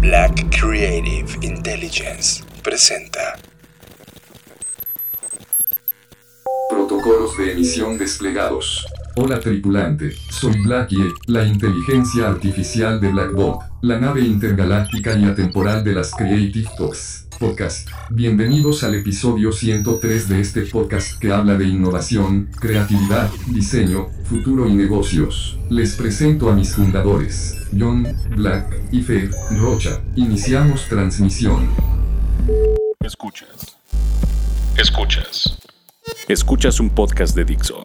Black Creative Intelligence presenta. Protocolos de emisión desplegados. Hola tripulante, soy Blackie, la inteligencia artificial de Blackbot, la nave intergaláctica y atemporal de las Creative Talks Podcast. Bienvenidos al episodio 103 de este podcast que habla de innovación, creatividad, diseño, futuro y negocios. Les presento a mis fundadores, John, Black y Fer Rocha. Iniciamos transmisión. Escuchas. Escuchas. Escuchas un podcast de Dixo.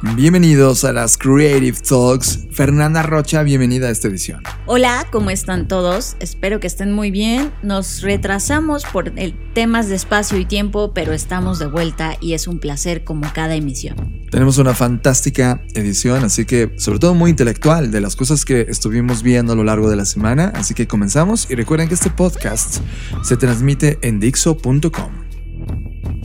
Bienvenidos a las Creative Talks. Fernanda Rocha, bienvenida a esta edición. Hola, ¿cómo están todos? Espero que estén muy bien. Nos retrasamos por el temas de espacio y tiempo, pero estamos de vuelta y es un placer como cada emisión. Tenemos una fantástica edición, así que sobre todo muy intelectual de las cosas que estuvimos viendo a lo largo de la semana, así que comenzamos y recuerden que este podcast se transmite en dixo.com.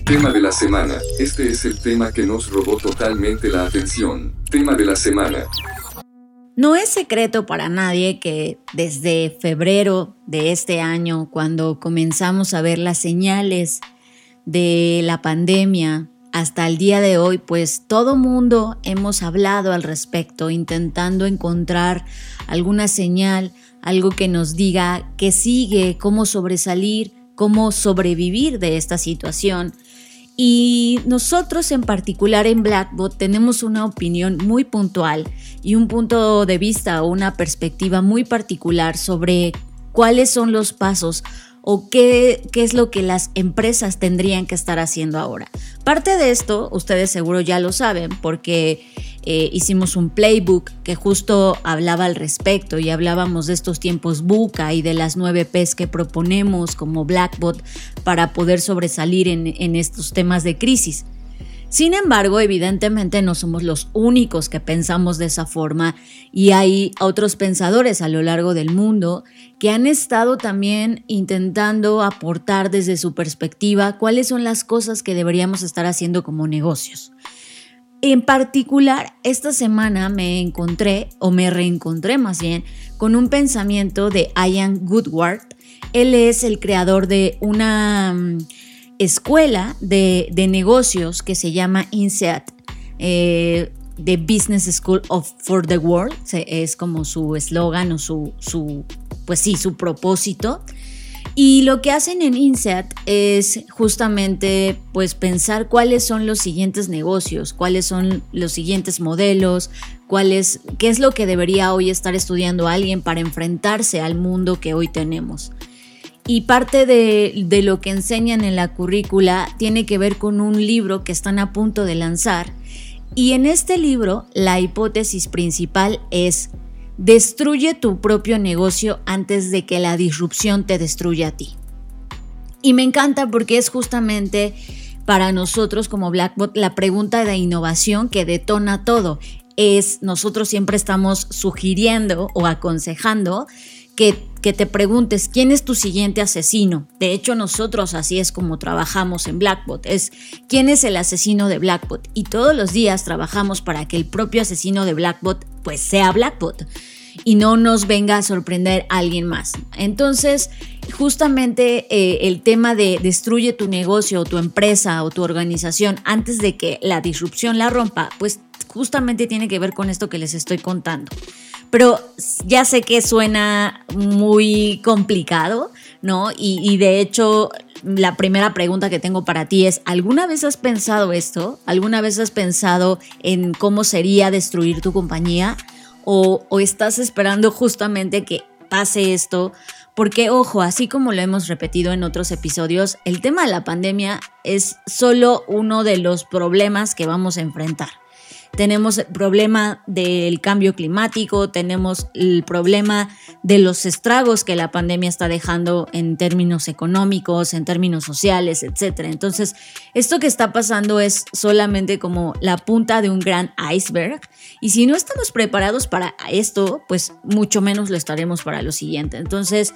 Tema de la semana. Este es el tema que nos robó totalmente la atención. Tema de la semana. No es secreto para nadie que desde febrero de este año, cuando comenzamos a ver las señales de la pandemia, hasta el día de hoy, pues todo mundo hemos hablado al respecto, intentando encontrar alguna señal, algo que nos diga qué sigue, cómo sobresalir, cómo sobrevivir de esta situación. Y nosotros en particular en Blackbot tenemos una opinión muy puntual y un punto de vista o una perspectiva muy particular sobre cuáles son los pasos o qué, qué, es lo que las empresas tendrían que estar haciendo ahora. Parte de esto, ustedes seguro ya lo saben, porque eh, hicimos un playbook que justo hablaba al respecto y hablábamos de estos tiempos buca y de las nueve P's que proponemos como Blackbot para poder sobresalir en, en estos temas de crisis. Sin embargo, evidentemente no somos los únicos que pensamos de esa forma y hay otros pensadores a lo largo del mundo que han estado también intentando aportar desde su perspectiva cuáles son las cosas que deberíamos estar haciendo como negocios. En particular, esta semana me encontré, o me reencontré más bien, con un pensamiento de Ian Goodward. Él es el creador de una mm, escuela de, negocios que se llama INSEAD, eh, The Business School of for the World, es como su eslogan o su, su, pues sí, su propósito. Y lo que hacen en INSEAD es justamente pues pensar cuáles son los siguientes negocios, cuáles son los siguientes modelos, cuáles, qué es lo que debería hoy estar estudiando alguien para enfrentarse al mundo que hoy tenemos. Y parte de, lo que enseñan en la currícula tiene que ver con un libro que están a punto de lanzar. Y en este libro la hipótesis principal es destruye tu propio negocio antes de que la disrupción te destruya a ti. Y me encanta porque es justamente para nosotros como Blackbot la pregunta de innovación que detona todo. Es nosotros siempre estamos sugiriendo o aconsejando que, te preguntes quién es tu siguiente asesino. De hecho, nosotros así es como trabajamos en Blackbot, es quién es el asesino de Blackbot. Y todos los días trabajamos para que el propio asesino de Blackbot pues sea Blackbot y no nos venga a sorprender a alguien más. Entonces, justamente eh, el tema de destruye tu negocio o tu empresa o tu organización antes de que la disrupción la rompa, pues justamente tiene que ver con esto que les estoy contando. Pero ya sé que suena muy complicado, ¿no? Y, de hecho, la primera pregunta que tengo para ti es, ¿alguna vez has pensado esto? ¿Alguna vez has pensado en cómo sería destruir tu compañía? ¿O, estás esperando justamente que pase esto? Porque, ojo, así como lo hemos repetido en otros episodios, el tema de la pandemia es solo uno de los problemas que vamos a enfrentar. Tenemos el problema del cambio climático, tenemos el problema de los estragos que la pandemia está dejando en términos económicos, en términos sociales, etc. Entonces, esto que está pasando es solamente como la punta de un gran iceberg y si no estamos preparados para esto, pues mucho menos lo estaremos para lo siguiente. Entonces,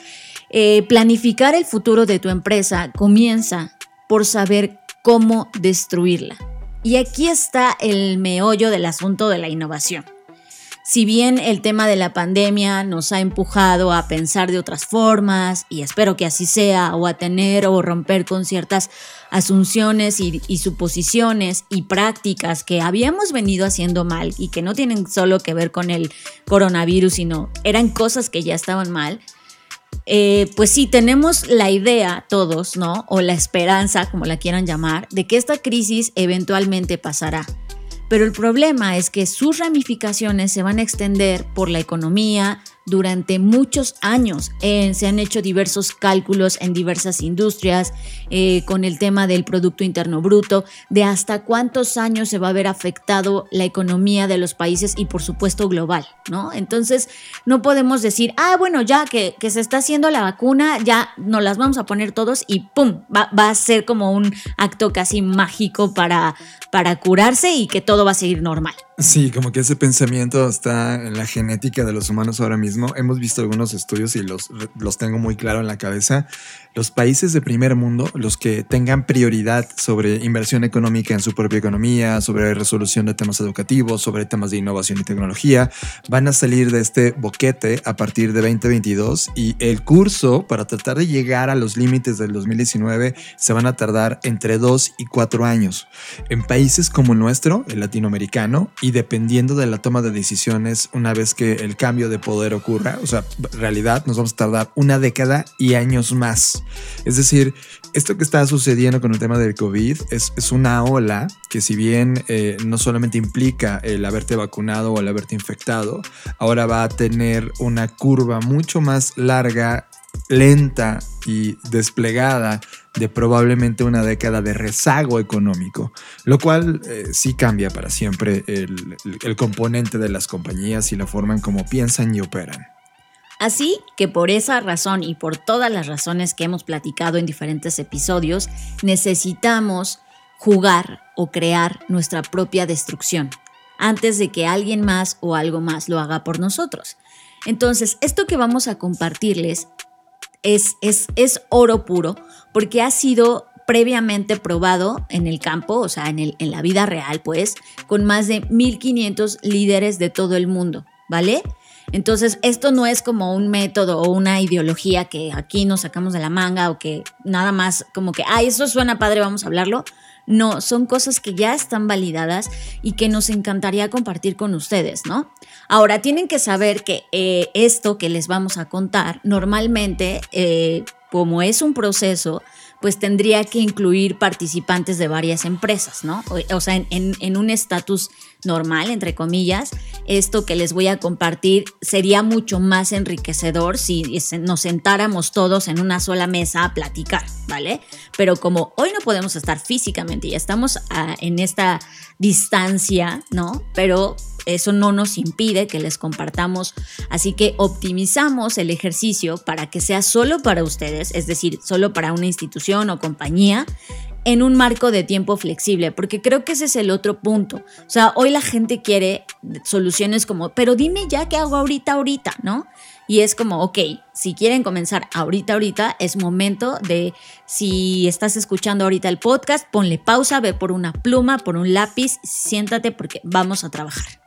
eh, planificar el futuro de tu empresa comienza por saber cómo destruirla. Y aquí está el meollo del asunto de la innovación. Si bien el tema de la pandemia nos ha empujado a pensar de otras formas, y espero que así sea, o a tener o romper con ciertas asunciones y, y, suposiciones y prácticas que habíamos venido haciendo mal y que no tienen solo que ver con el coronavirus, sino eran cosas que ya estaban mal, eh, pues sí, tenemos la idea todos, ¿no? O la esperanza, como la quieran llamar, de que esta crisis eventualmente pasará. Pero el problema es que sus ramificaciones se van a extender por la economía, durante muchos años. Eh, se han hecho diversos cálculos en diversas industrias eh, con el tema del Producto Interno Bruto, de hasta cuántos años se va a ver afectado la economía de los países y por supuesto global, ¿no? Entonces no podemos decir, ah, bueno, ya que, se está haciendo la vacuna, ya nos las vamos a poner todos y ¡pum! Va, va a ser como un acto casi mágico para, para curarse y que todo va a seguir normal. Sí, como que ese pensamiento está en la genética de los humanos ahora mismo. Hemos visto algunos estudios y los, los tengo muy claro en la cabeza los países de primer mundo, los que tengan prioridad sobre inversión económica en su propia economía, sobre resolución de temas educativos, sobre temas de innovación y tecnología, van a salir de este boquete a partir de 2022 y el curso para tratar de llegar a los límites del 2019 se van a tardar entre dos y cuatro años. En países como el nuestro, el latinoamericano, y dependiendo de la toma de decisiones una vez que el cambio de poder ocurra, o sea, realidad nos vamos a tardar una década y años más. Es decir, esto que está sucediendo con el tema del COVID es, una ola que si bien eh, no solamente implica el haberte vacunado o el haberte infectado, ahora va a tener una curva mucho más larga, lenta y desplegada de probablemente una década de rezago económico, lo cual eh, sí cambia para siempre el, el componente de las compañías y la forma en cómo piensan y operan. Así que por esa razón y por todas las razones que hemos platicado en diferentes episodios, necesitamos jugar o crear nuestra propia destrucción antes de que alguien más o algo más lo haga por nosotros. Entonces, esto que vamos a compartirles es, es, es oro puro porque ha sido previamente probado en el campo, o sea, en, el, en la vida real, pues, con más de 1500 líderes de todo el mundo, ¿vale? Entonces, esto no es como un método o una ideología que aquí nos sacamos de la manga o que nada más como que, ay, eso suena padre, vamos a hablarlo. No, son cosas que ya están validadas y que nos encantaría compartir con ustedes, ¿no? Ahora, tienen que saber que eh, esto que les vamos a contar, normalmente, eh, como es un proceso, pues tendría que incluir participantes de varias empresas, ¿no? O, sea, en, un estatus normal, entre comillas, esto que les voy a compartir sería mucho más enriquecedor si nos sentáramos todos en una sola mesa a platicar, ¿vale? Pero como hoy no podemos estar físicamente y estamos ah, en esta distancia, ¿no? Pero eso no nos impide que les compartamos. Así que optimizamos el ejercicio para que sea solo para ustedes, es decir, solo para una institución o compañía en un marco de tiempo flexible, porque creo que ese es el otro punto. O sea, hoy la gente quiere soluciones como, pero dime ya qué hago ahorita, ahorita, ¿no? Y es como, ok, si quieren comenzar ahorita, ahorita, es momento de, si estás escuchando ahorita el podcast, ponle pausa, ve por una pluma, por un lápiz, siéntate porque vamos a trabajar.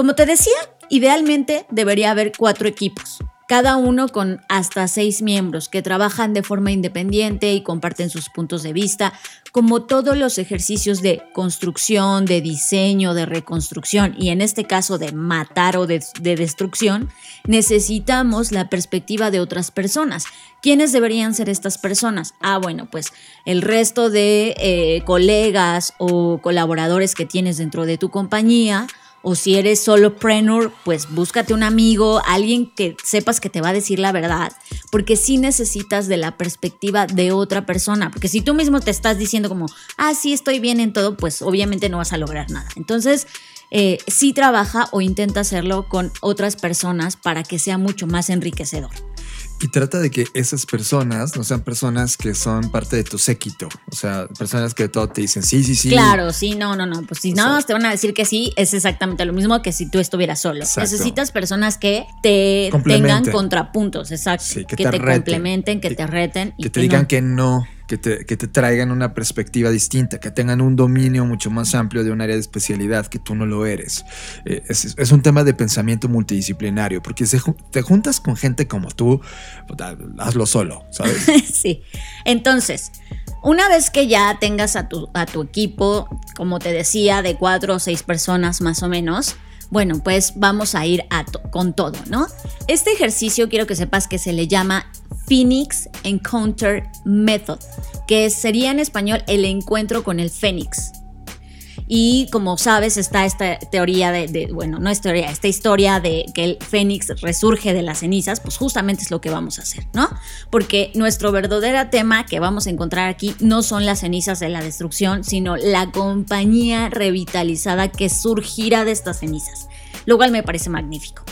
Como te decía, idealmente debería haber cuatro equipos, cada uno con hasta seis miembros que trabajan de forma independiente y comparten sus puntos de vista, como todos los ejercicios de construcción, de diseño, de reconstrucción y en este caso de matar o de, destrucción, necesitamos la perspectiva de otras personas. ¿Quiénes deberían ser estas personas? Ah, bueno, pues el resto de eh, colegas o colaboradores que tienes dentro de tu compañía, o si eres solopreneur, pues búscate un amigo, alguien que sepas que te va a decir la verdad, porque sí necesitas de la perspectiva de otra persona, porque si tú mismo te estás diciendo como, ah, sí, estoy bien en todo, pues obviamente no vas a lograr nada. Entonces, eh, sí trabaja o intenta hacerlo con otras personas para que sea mucho más enriquecedor. Y trata de que esas personas no sean personas que son parte de tu séquito. O sea, personas que todo te dicen sí, sí, sí. Claro, sí, no, no, no. Pues si no te van a decir que sí, es exactamente lo mismo que si tú estuvieras solo. Necesitas personas que te tengan contrapuntos, exacto. que, te, complementen, que, te reten. Que te digan que no que te, traigan una perspectiva distinta, que tengan un dominio mucho más amplio de un área de especialidad que tú no lo eres. Eh, es, un tema de pensamiento multidisciplinario, porque si te juntas con gente como tú, hazlo solo, ¿sabes? sí. Entonces, una vez que ya tengas a tu, a tu equipo, como te decía, de cuatro o seis personas más o menos, bueno, pues vamos a ir a con todo, ¿no? Este ejercicio quiero que sepas que se le llama Phoenix Encounter Method, que sería en español el encuentro con el fénix. Y como sabes, está esta teoría de, bueno, no es teoría, esta historia de que el fénix resurge de las cenizas, pues justamente es lo que vamos a hacer, ¿no? Porque nuestro verdadero tema que vamos a encontrar aquí no son las cenizas de la destrucción, sino la compañía revitalizada que surgirá de estas cenizas, lo cual me parece magnífico.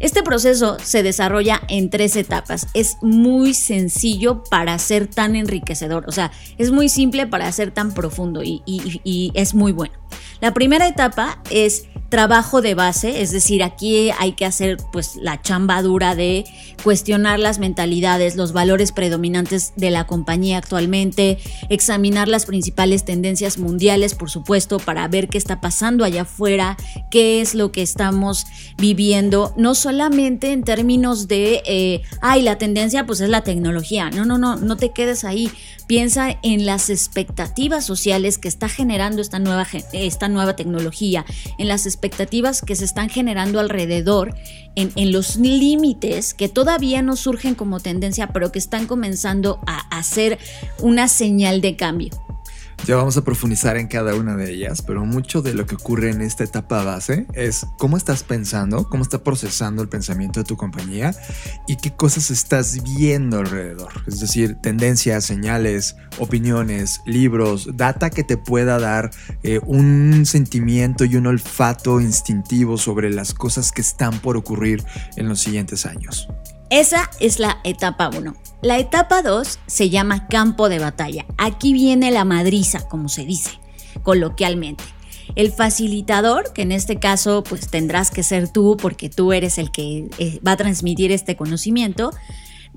Este proceso se desarrolla en tres etapas. Es muy sencillo para ser tan enriquecedor. O sea, es muy simple para ser tan profundo y, y es muy bueno. La primera etapa es trabajo de base, es decir, aquí hay que hacer pues la chamba dura de cuestionar las mentalidades, los valores predominantes de la compañía actualmente, examinar las principales tendencias mundiales, por supuesto, para ver qué está pasando allá afuera, qué es lo que estamos viviendo, no solamente en términos de, eh, ay, la tendencia pues es la tecnología, no, no, no, no te quedes ahí, piensa en las expectativas sociales que está generando esta nueva, esta nueva tecnología, en las expectativas que se están generando alrededor, en, en los límites que todavía no surgen como tendencia, pero que están comenzando a hacer una señal de cambio. Ya vamos a profundizar en cada una de ellas, pero mucho de lo que ocurre en esta etapa base es cómo estás pensando, cómo está procesando el pensamiento de tu compañía y qué cosas estás viendo alrededor. Es decir, tendencias, señales, opiniones, libros, data que te pueda dar eh, un sentimiento y un olfato instintivo sobre las cosas que están por ocurrir en los siguientes años. Esa es la etapa 1. La etapa 2 se llama campo de batalla. Aquí viene la madriza, como se dice coloquialmente. El facilitador, que en este caso pues tendrás que ser tú porque tú eres el que eh, va a transmitir este conocimiento,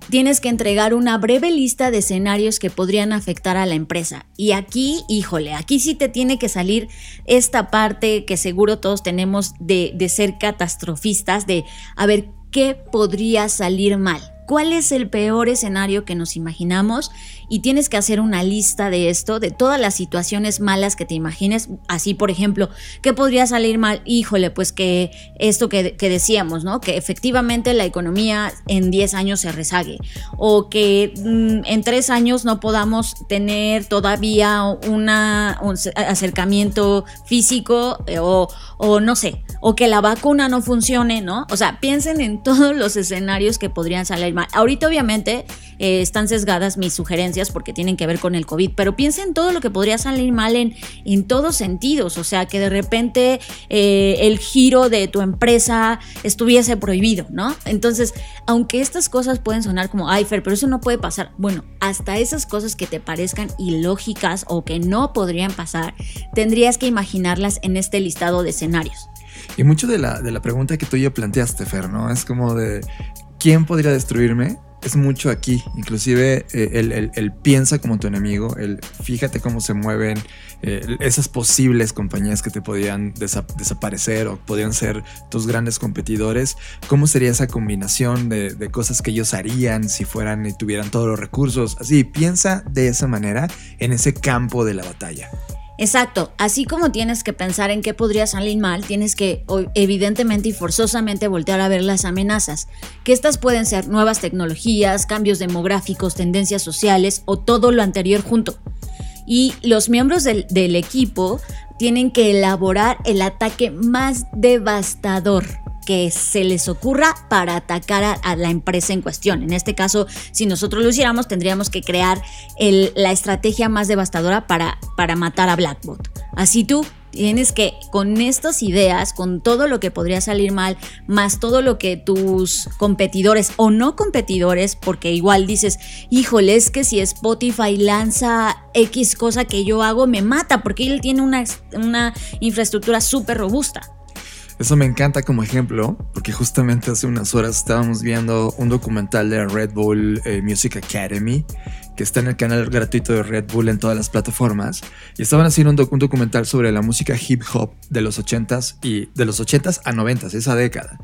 tienes que entregar una breve lista de escenarios que podrían afectar a la empresa. Y aquí, híjole, aquí sí te tiene que salir esta parte que seguro todos tenemos de, de ser catastrofistas, de a ver qué podría salir mal. ¿Cuál es el peor escenario que nos imaginamos? Y tienes que hacer una lista de esto, de todas las situaciones malas que te imagines. Así, por ejemplo, ¿qué podría salir mal? Híjole, pues que esto que, decíamos, ¿no? Que efectivamente la economía en 10 años se rezague. O que mm, en 3 años no podamos tener todavía un acercamiento físico eh, o, o no sé, o que la vacuna no funcione, ¿no? O sea, piensen en todos los escenarios que podrían salir mal. Ahorita obviamente eh, están sesgadas mis sugerencias porque tienen que ver con el COVID, pero piensen en todo lo que podría salir mal en, en todos sentidos, o sea, que de repente eh, el giro de tu empresa estuviese prohibido, ¿no? Entonces, aunque estas cosas pueden sonar como, ay, Fer, pero eso no puede pasar, bueno, hasta esas cosas que te parezcan ilógicas o que no podrían pasar, tendrías que imaginarlas en este listado de escenarios. Y mucho de la, de la pregunta que tú ya planteaste, Fer, ¿no? Es como de, ¿quién podría destruirme? Es mucho aquí, inclusive eh, el, piensa como tu enemigo, el fíjate cómo se mueven eh, esas posibles compañías que te podían desaparecer o podían ser tus grandes competidores, cómo sería esa combinación de, de, cosas que ellos harían si fueran y tuvieran todos los recursos. Así, piensa de esa manera en ese campo de la batalla. Exacto, así como tienes que pensar en qué podría salir mal, tienes que evidentemente y forzosamente voltear a ver las amenazas, que estas pueden ser nuevas tecnologías, cambios demográficos, tendencias sociales o todo lo anterior junto. Y los miembros del, del equipo tienen que elaborar el ataque más devastador que se les ocurra para atacar a, la empresa en cuestión. En este caso, si nosotros lo hiciéramos, tendríamos que crear la estrategia más devastadora para, para matar a Blackbot. Así tú tienes que, con estas ideas, con todo lo que podría salir mal, más todo lo que tus competidores o no competidores, porque igual dices, híjole, es que si Spotify lanza X cosa que yo hago, me mata, porque él tiene una, una infraestructura súper robusta. Eso me encanta como ejemplo, porque justamente hace unas horas estábamos viendo un documental de Red Bull eh, Music Academy, que está en el canal gratuito de Red Bull en todas las plataformas, y estaban haciendo un, documental sobre la música hip hop de los 80s y de los 80s a 90s, esa década.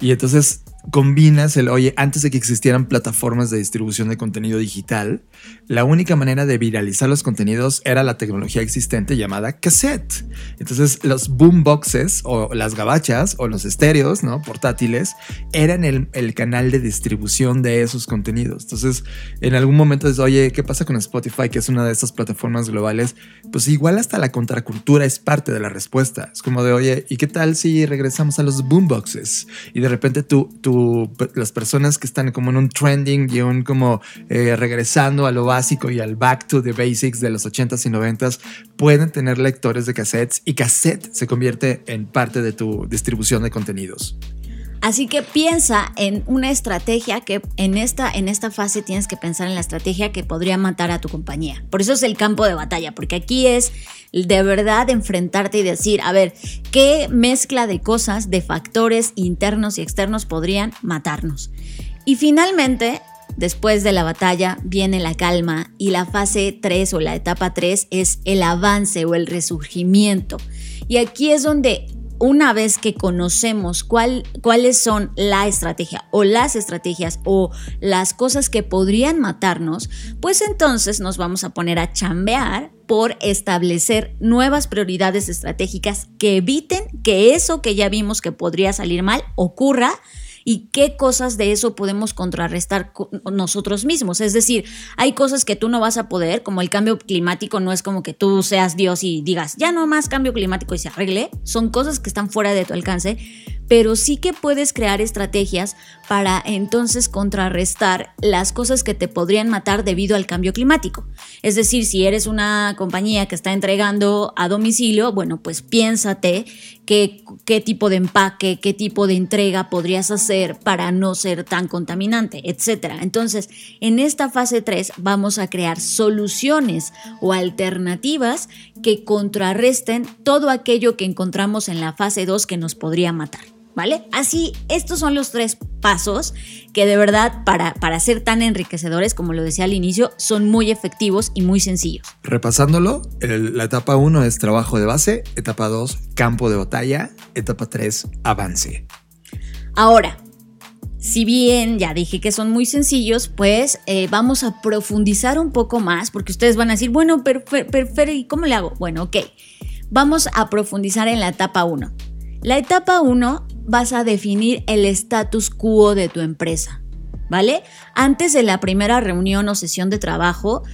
Y entonces combinas el, oye, antes de que existieran plataformas de distribución de contenido digital, la única manera de viralizar los contenidos era la tecnología existente llamada cassette. Entonces los boomboxes o las gabachas o los estéreos, ¿no? Portátiles, eran el, el, canal de distribución de esos contenidos. Entonces, en algún momento es, oye, ¿qué pasa con Spotify, que es una de estas plataformas globales? Pues igual hasta la contracultura es parte de la respuesta. Es como de, oye, ¿y qué tal si regresamos a los boomboxes? Y de repente tú, tú las personas que están como en un trending y un como eh, regresando a lo básico y al back to the basics de los 80s y 90s, pueden tener lectores de cassettes y cassette se convierte en parte de tu distribución de contenidos. Así que piensa en una estrategia que en esta, en esta fase tienes que pensar en la estrategia que podría matar a tu compañía. Por eso es el campo de batalla, porque aquí es de verdad enfrentarte y decir, a ver, ¿qué mezcla de cosas, de factores internos y externos podrían matarnos? Y finalmente, después de la batalla, viene la calma y la fase 3 o la etapa 3 es el avance o el resurgimiento. Y aquí es donde una vez que conocemos cuál, cuáles son la estrategia o las estrategias o las cosas que podrían matarnos, pues entonces nos vamos a poner a chambear por establecer nuevas prioridades estratégicas que eviten que eso que ya vimos que podría salir mal ocurra y qué cosas de eso podemos contrarrestar nosotros mismos. Es decir, hay cosas que tú no vas a poder, como el cambio climático, no es como que tú seas Dios y digas, ya no más cambio climático y se arregle, son cosas que están fuera de tu alcance, pero sí que puedes crear estrategias para entonces contrarrestar las cosas que te podrían matar debido al cambio climático. Es decir, si eres una compañía que está entregando a domicilio, bueno, pues piénsate qué, tipo de empaque, qué tipo de entrega podrías hacer para no ser tan contaminante, etc. Entonces, en esta fase 3 vamos a crear soluciones o alternativas que contrarresten todo aquello que encontramos en la fase 2 que nos podría matar. ¿Vale? Así, estos son los tres pasos que de verdad para, para ser tan enriquecedores, como lo decía al inicio, son muy efectivos y muy sencillos. Repasándolo, la etapa 1 es trabajo de base, etapa 2 campo de batalla, etapa 3 avance. Ahora, si bien ya dije que son muy sencillos, pues eh, vamos a profundizar un poco más, porque ustedes van a decir, bueno, pero, pero, ¿y cómo le hago? Bueno, ok, vamos a profundizar en la etapa 1. La etapa 1 vas a definir el status quo de tu empresa, ¿vale? Antes de la primera reunión o sesión de trabajo,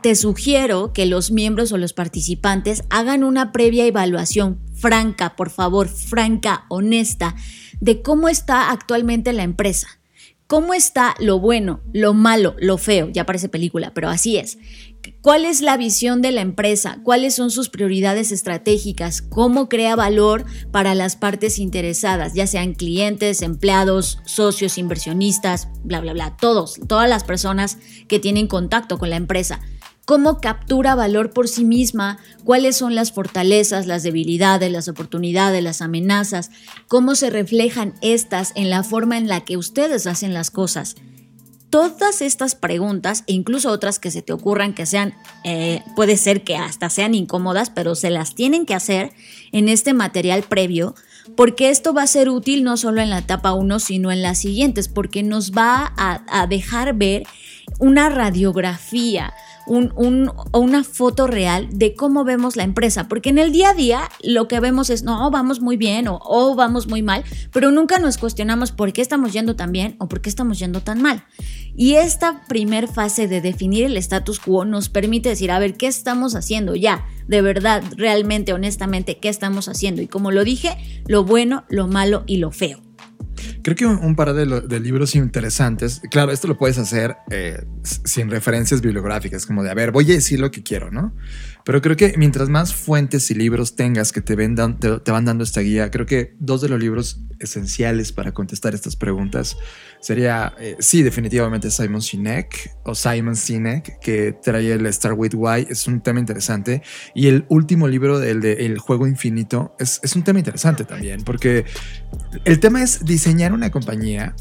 te sugiero que los miembros o los participantes hagan una previa evaluación franca, por favor, franca, honesta, de cómo está actualmente la empresa. ¿Cómo está lo bueno, lo malo, lo feo? Ya parece película, pero así es. ¿Cuál es la visión de la empresa? ¿Cuáles son sus prioridades estratégicas? ¿Cómo crea valor para las partes interesadas, ya sean clientes, empleados, socios, inversionistas, bla, bla, bla? Todos, todas las personas que tienen contacto con la empresa. ¿Cómo captura valor por sí misma? ¿Cuáles son las fortalezas, las debilidades, las oportunidades, las amenazas? ¿Cómo se reflejan estas en la forma en la que ustedes hacen las cosas? Todas estas preguntas e incluso otras que se te ocurran que sean, eh, puede ser que hasta sean incómodas, pero se las tienen que hacer en este material previo, porque esto va a ser útil no solo en la etapa 1, sino en las siguientes, porque nos va a dejar ver una radiografía, un, una foto real de cómo vemos la empresa, porque en el día a día lo que vemos es, no, vamos muy bien o oh, vamos muy mal, pero nunca nos cuestionamos por qué estamos yendo tan bien o por qué estamos yendo tan mal. Y esta primer fase de definir el status quo nos permite decir, a ver, ¿qué estamos haciendo ya? de verdad, realmente, honestamente, qué estamos haciendo. Y como lo dije, lo bueno, lo malo y lo feo. Creo que un, par de, libros interesantes, claro, esto lo puedes hacer eh, sin referencias bibliográficas, como de, a ver, voy a decir lo que quiero, ¿no? Pero creo que mientras más fuentes y libros tengas que te, vendan, te, van dando esta guía, creo que dos de los libros esenciales para contestar estas preguntas sería, eh, sí, definitivamente Simon Sinek o Simon Sinek, que trae el Star with Why, es un tema interesante. Y el último libro, del de El Juego Infinito, es, es un tema interesante también, porque el tema es diseñar una compañía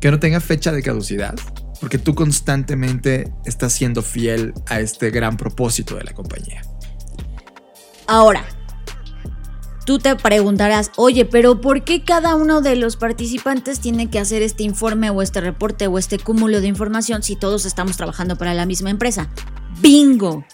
que no tenga fecha de caducidad, porque tú constantemente estás siendo fiel a este gran propósito de la compañía. Ahora, tú te preguntarás, oye, pero ¿por qué cada uno de los participantes tiene que hacer este informe o este reporte o este cúmulo de información si todos estamos trabajando para la misma empresa? Bingo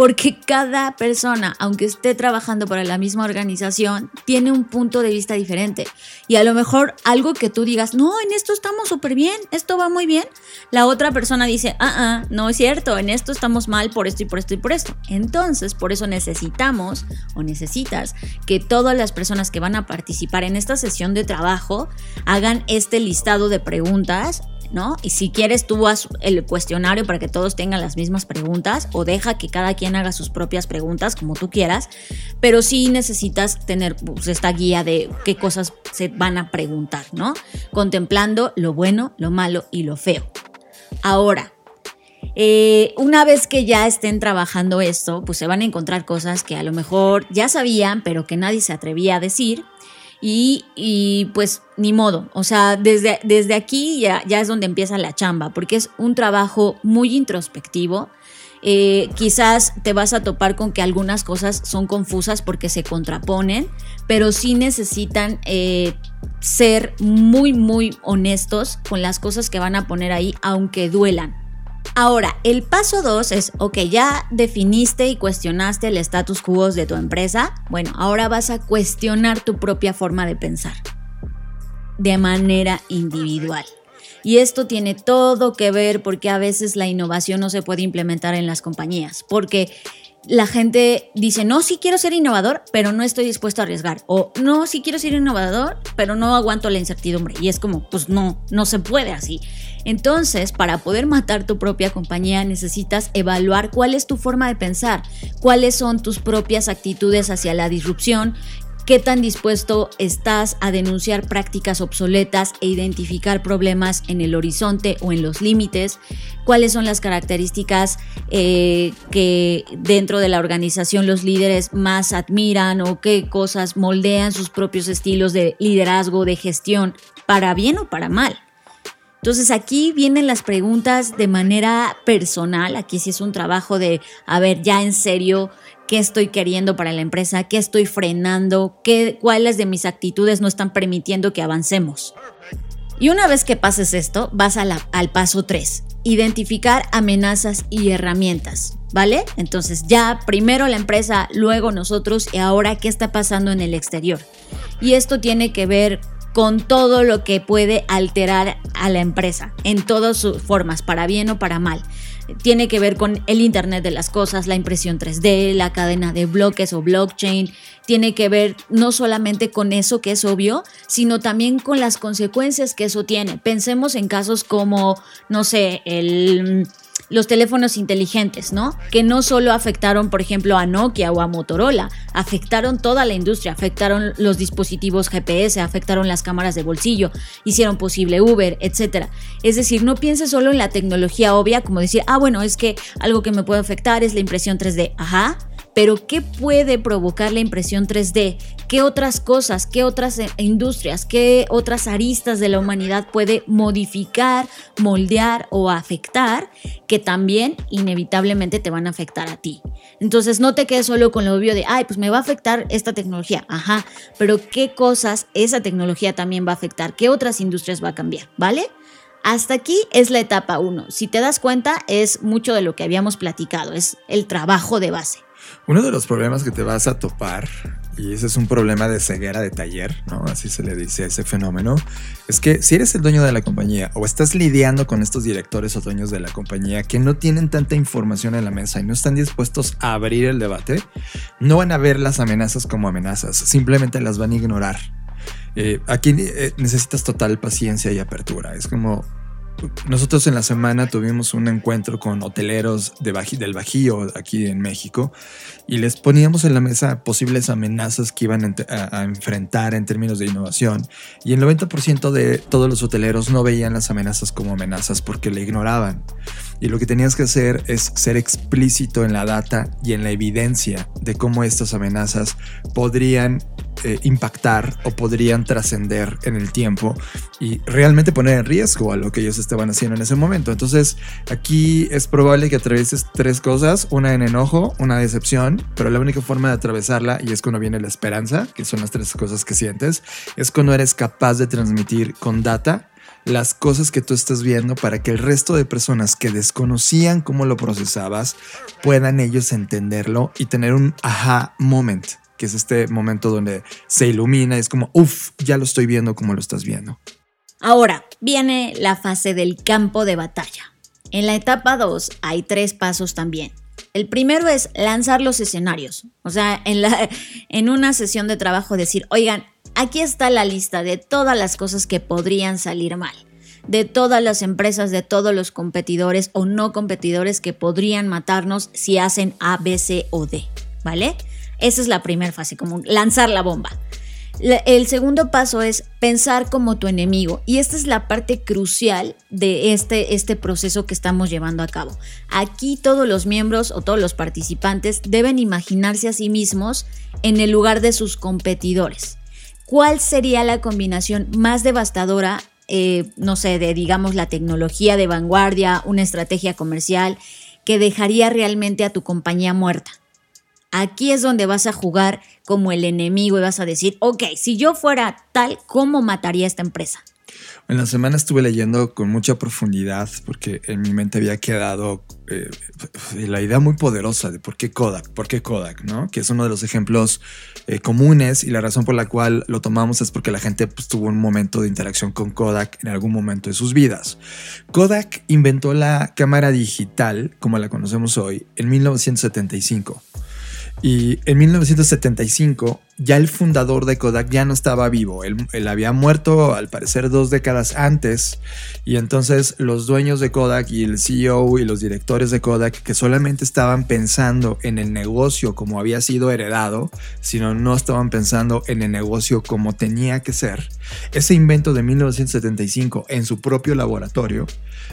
porque cada persona, aunque esté trabajando para la misma organización, tiene un punto de vista diferente. Y a lo mejor algo que tú digas, no, en esto estamos súper bien, esto va muy bien, la otra persona dice, ah, ah, no es cierto, en esto estamos mal por esto y por esto y por esto. Entonces, por eso necesitamos o necesitas que todas las personas que van a participar en esta sesión de trabajo hagan este listado de preguntas ¿no? Y si quieres tú haz el cuestionario para que todos tengan las mismas preguntas o deja que cada quien haga sus propias preguntas como tú quieras, pero sí necesitas tener pues, esta guía de qué cosas se van a preguntar, ¿no? Contemplando lo bueno, lo malo y lo feo. Ahora, eh, una vez que ya estén trabajando esto, pues se van a encontrar cosas que a lo mejor ya sabían, pero que nadie se atrevía a decir y, pues ni modo, o sea, desde, desde aquí ya, ya, es donde empieza la chamba, porque es un trabajo muy introspectivo. Eh, quizás te vas a topar con que algunas cosas son confusas porque se contraponen, pero sí necesitan eh, ser muy, muy honestos con las cosas que van a poner ahí, aunque duelan. Ahora, el paso 2 es, ok, ya definiste y cuestionaste el status quo de tu empresa. Bueno, ahora vas a cuestionar tu propia forma de pensar de manera individual. Y esto tiene todo que ver porque a veces la innovación no se puede implementar en las compañías, porque la gente dice, no, sí quiero ser innovador, pero no estoy dispuesto a arriesgar. O no, sí quiero ser innovador, pero no aguanto la incertidumbre. Y es como, pues no, no se puede así. Entonces, para poder matar tu propia compañía necesitas evaluar cuál es tu forma de pensar, cuáles son tus propias actitudes hacia la disrupción, qué tan dispuesto estás a denunciar prácticas obsoletas e identificar problemas en el horizonte o en los límites, cuáles son las características eh, que dentro de la organización los líderes más admiran o qué cosas moldean sus propios estilos de liderazgo, de gestión, para bien o para mal. Entonces aquí vienen las preguntas de manera personal, aquí sí es un trabajo de, a ver, ya en serio, qué estoy queriendo para la empresa, qué estoy frenando, qué, cuáles de mis actitudes no están permitiendo que avancemos. Y una vez que pases esto, vas al paso 3, identificar amenazas y herramientas, ¿vale? Entonces ya primero la empresa, luego nosotros y ahora qué está pasando en el exterior. Y esto tiene que ver con todo lo que puede alterar a la empresa en todas sus formas, para bien o para mal. Tiene que ver con el Internet de las Cosas, la impresión 3D, la cadena de bloques o blockchain. Tiene que ver no solamente con eso que es obvio, sino también con las consecuencias que eso tiene. Pensemos en casos como, no sé, el los teléfonos inteligentes, ¿no? Que no solo afectaron, por ejemplo, a Nokia o a Motorola, afectaron toda la industria, afectaron los dispositivos GPS, afectaron las cámaras de bolsillo, hicieron posible Uber, etc. Es decir, no pienses solo en la tecnología obvia, como decir, ah, bueno, es que algo que me puede afectar es la impresión 3D. Ajá, pero ¿qué puede provocar la impresión 3D? ¿Qué otras cosas, qué otras eh, industrias, qué otras aristas de la humanidad puede modificar, moldear o afectar que también inevitablemente te van a afectar a ti? Entonces no te quedes solo con lo obvio de, ay, pues me va a afectar esta tecnología. Ajá, pero ¿qué cosas esa tecnología también va a afectar? ¿Qué otras industrias va a cambiar? ¿Vale? Hasta aquí es la etapa 1. Si te das cuenta, es mucho de lo que habíamos platicado, es el trabajo de base. Uno de los problemas que te vas a topar, y ese es un problema de ceguera de taller, ¿no? Así se le dice a ese fenómeno, es que si eres el dueño de la compañía o estás lidiando con estos directores o dueños de la compañía que no tienen tanta información en la mesa y no están dispuestos a abrir el debate, no van a ver las amenazas como amenazas, simplemente las van a ignorar. Eh, aquí eh, necesitas total paciencia y apertura. Es como nosotros en la semana tuvimos un encuentro con hoteleros de del Bajío aquí en México y les poníamos en la mesa posibles amenazas que iban a, enfrentar en términos de innovación y el 90% de todos los hoteleros no veían las amenazas como amenazas porque le ignoraban. Y lo que tenías que hacer es ser explícito en la data y en la evidencia de cómo estas amenazas podrían eh, impactar o podrían trascender en el tiempo y realmente poner en riesgo a lo que ellos estaban haciendo en ese momento. Entonces, aquí es probable que atravieses tres cosas, una en enojo, una decepción, pero la única forma de atravesarla, y es cuando viene la esperanza, que son las tres cosas que sientes, es cuando eres capaz de transmitir con data las cosas que tú estás viendo para que el resto de personas que desconocían cómo lo procesabas puedan ellos entenderlo y tener un aha moment que es este momento donde se ilumina y es como, uff, ya lo estoy viendo como lo estás viendo. Ahora viene la fase del campo de batalla. En la etapa 2 hay tres pasos también. El primero es lanzar los escenarios. O sea, en, la, en una sesión de trabajo decir, oigan, aquí está la lista de todas las cosas que podrían salir mal. De todas las empresas, de todos los competidores o no competidores que podrían matarnos si hacen A, B, C o D. ¿Vale? Esa es la primera fase, como lanzar la bomba. El segundo paso es pensar como tu enemigo y esta es la parte crucial de este, este proceso que estamos llevando a cabo. Aquí todos los miembros o todos los participantes deben imaginarse a sí mismos en el lugar de sus competidores. ¿Cuál sería la combinación más devastadora, eh, no sé, de digamos la tecnología de vanguardia, una estrategia comercial que dejaría realmente a tu compañía muerta? Aquí es donde vas a jugar como el enemigo y vas a decir, ok, si yo fuera tal, ¿cómo mataría esta empresa? En la semana estuve leyendo con mucha profundidad porque en mi mente había quedado eh, la idea muy poderosa de por qué Kodak, por qué Kodak, ¿no? Que es uno de los ejemplos eh, comunes y la razón por la cual lo tomamos es porque la gente pues, tuvo un momento de interacción con Kodak en algún momento de sus vidas. Kodak inventó la cámara digital, como la conocemos hoy, en 1975. Y en 1975 ya el fundador de Kodak ya no estaba vivo, él, había muerto al parecer dos décadas antes. Y entonces los dueños de Kodak y el CEO y los directores de Kodak que solamente estaban pensando en el negocio como había sido heredado, sino no estaban pensando en el negocio como tenía que ser, ese invento de 1975 en su propio laboratorio,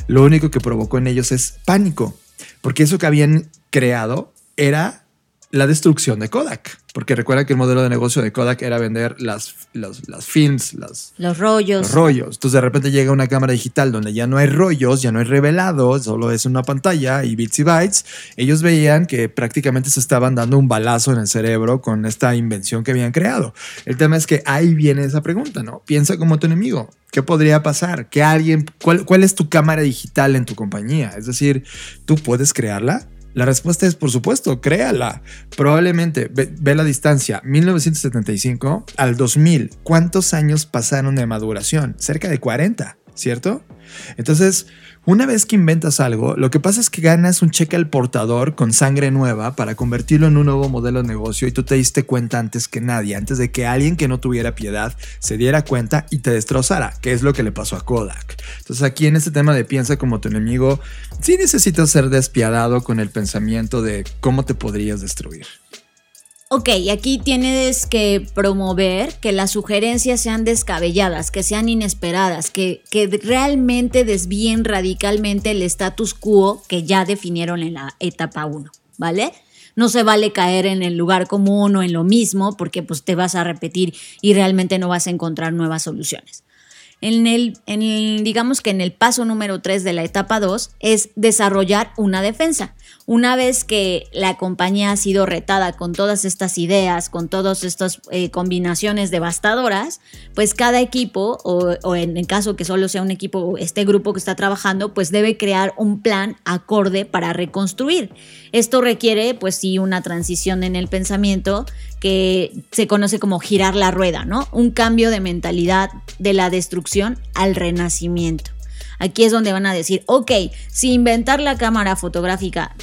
lo único que provocó en ellos es pánico, porque eso que habían creado era la destrucción de Kodak. Porque recuerda que el modelo de negocio de Kodak era vender las, las films, las, los rollos. Los rollos. Entonces de repente llega una cámara digital donde ya no hay rollos, ya no hay revelado, solo es una pantalla y bits y bytes. Ellos veían que prácticamente se estaban dando un balazo en el cerebro con esta invención que habían creado. El tema es que ahí viene esa pregunta, ¿no? Piensa como tu enemigo. ¿Qué podría pasar? Que alguien, cuál, ¿Cuál es tu cámara digital en tu compañía? Es decir, ¿tú puedes crearla? La respuesta es, por supuesto, créala. Probablemente, ve, la distancia, 1975 al 2000. ¿Cuántos años pasaron de maduración? Cerca de 40, ¿cierto? Entonces, una vez que inventas algo, lo que pasa es que ganas un cheque al portador con sangre nueva para convertirlo en un nuevo modelo de negocio y tú te diste cuenta antes que nadie, antes de que alguien que no tuviera piedad se diera cuenta y te destrozara, que es lo que le pasó a Kodak. Entonces aquí en este tema de piensa como tu enemigo, sí necesitas ser despiadado con el pensamiento de cómo te podrías destruir. Ok, aquí tienes que promover que las sugerencias sean descabelladas, que sean inesperadas, que, que realmente desvíen radicalmente el status quo que ya definieron en la etapa 1, ¿vale? No se vale caer en el lugar común o en lo mismo porque pues te vas a repetir y realmente no vas a encontrar nuevas soluciones. En el, en digamos que en el paso número 3 de la etapa 2 es desarrollar una defensa. Una vez que la compañía ha sido retada con todas estas ideas, con todas estas eh, combinaciones devastadoras, pues cada equipo, o, en el caso que solo sea un equipo, este grupo que está trabajando, pues debe crear un plan acorde para reconstruir. Esto requiere, pues sí, una transición en el pensamiento que se conoce como girar la rueda, ¿no? Un cambio de mentalidad de la destrucción al renacimiento. Aquí es donde van a decir, ok, si inventar la cámara fotográfica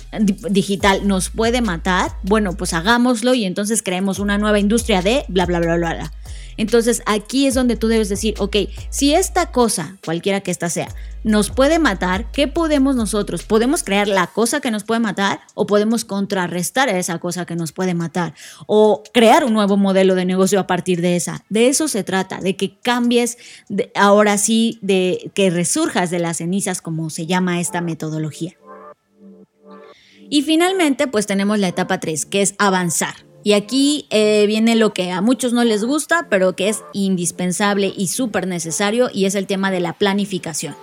digital nos puede matar, bueno, pues hagámoslo y entonces creemos una nueva industria de bla, bla, bla, bla, bla. Entonces aquí es donde tú debes decir, ok, si esta cosa, cualquiera que esta sea, nos puede matar, ¿qué podemos nosotros? ¿Podemos crear la cosa que nos puede matar o podemos contrarrestar a esa cosa que nos puede matar? O crear un nuevo modelo de negocio a partir de esa. De eso se trata, de que cambies ahora sí, de que resurjas de las cenizas, como se llama esta metodología. Y finalmente, pues tenemos la etapa 3, que es avanzar. Y aquí eh, viene lo que a muchos no les gusta, pero que es indispensable y súper necesario, y es el tema de la planificación.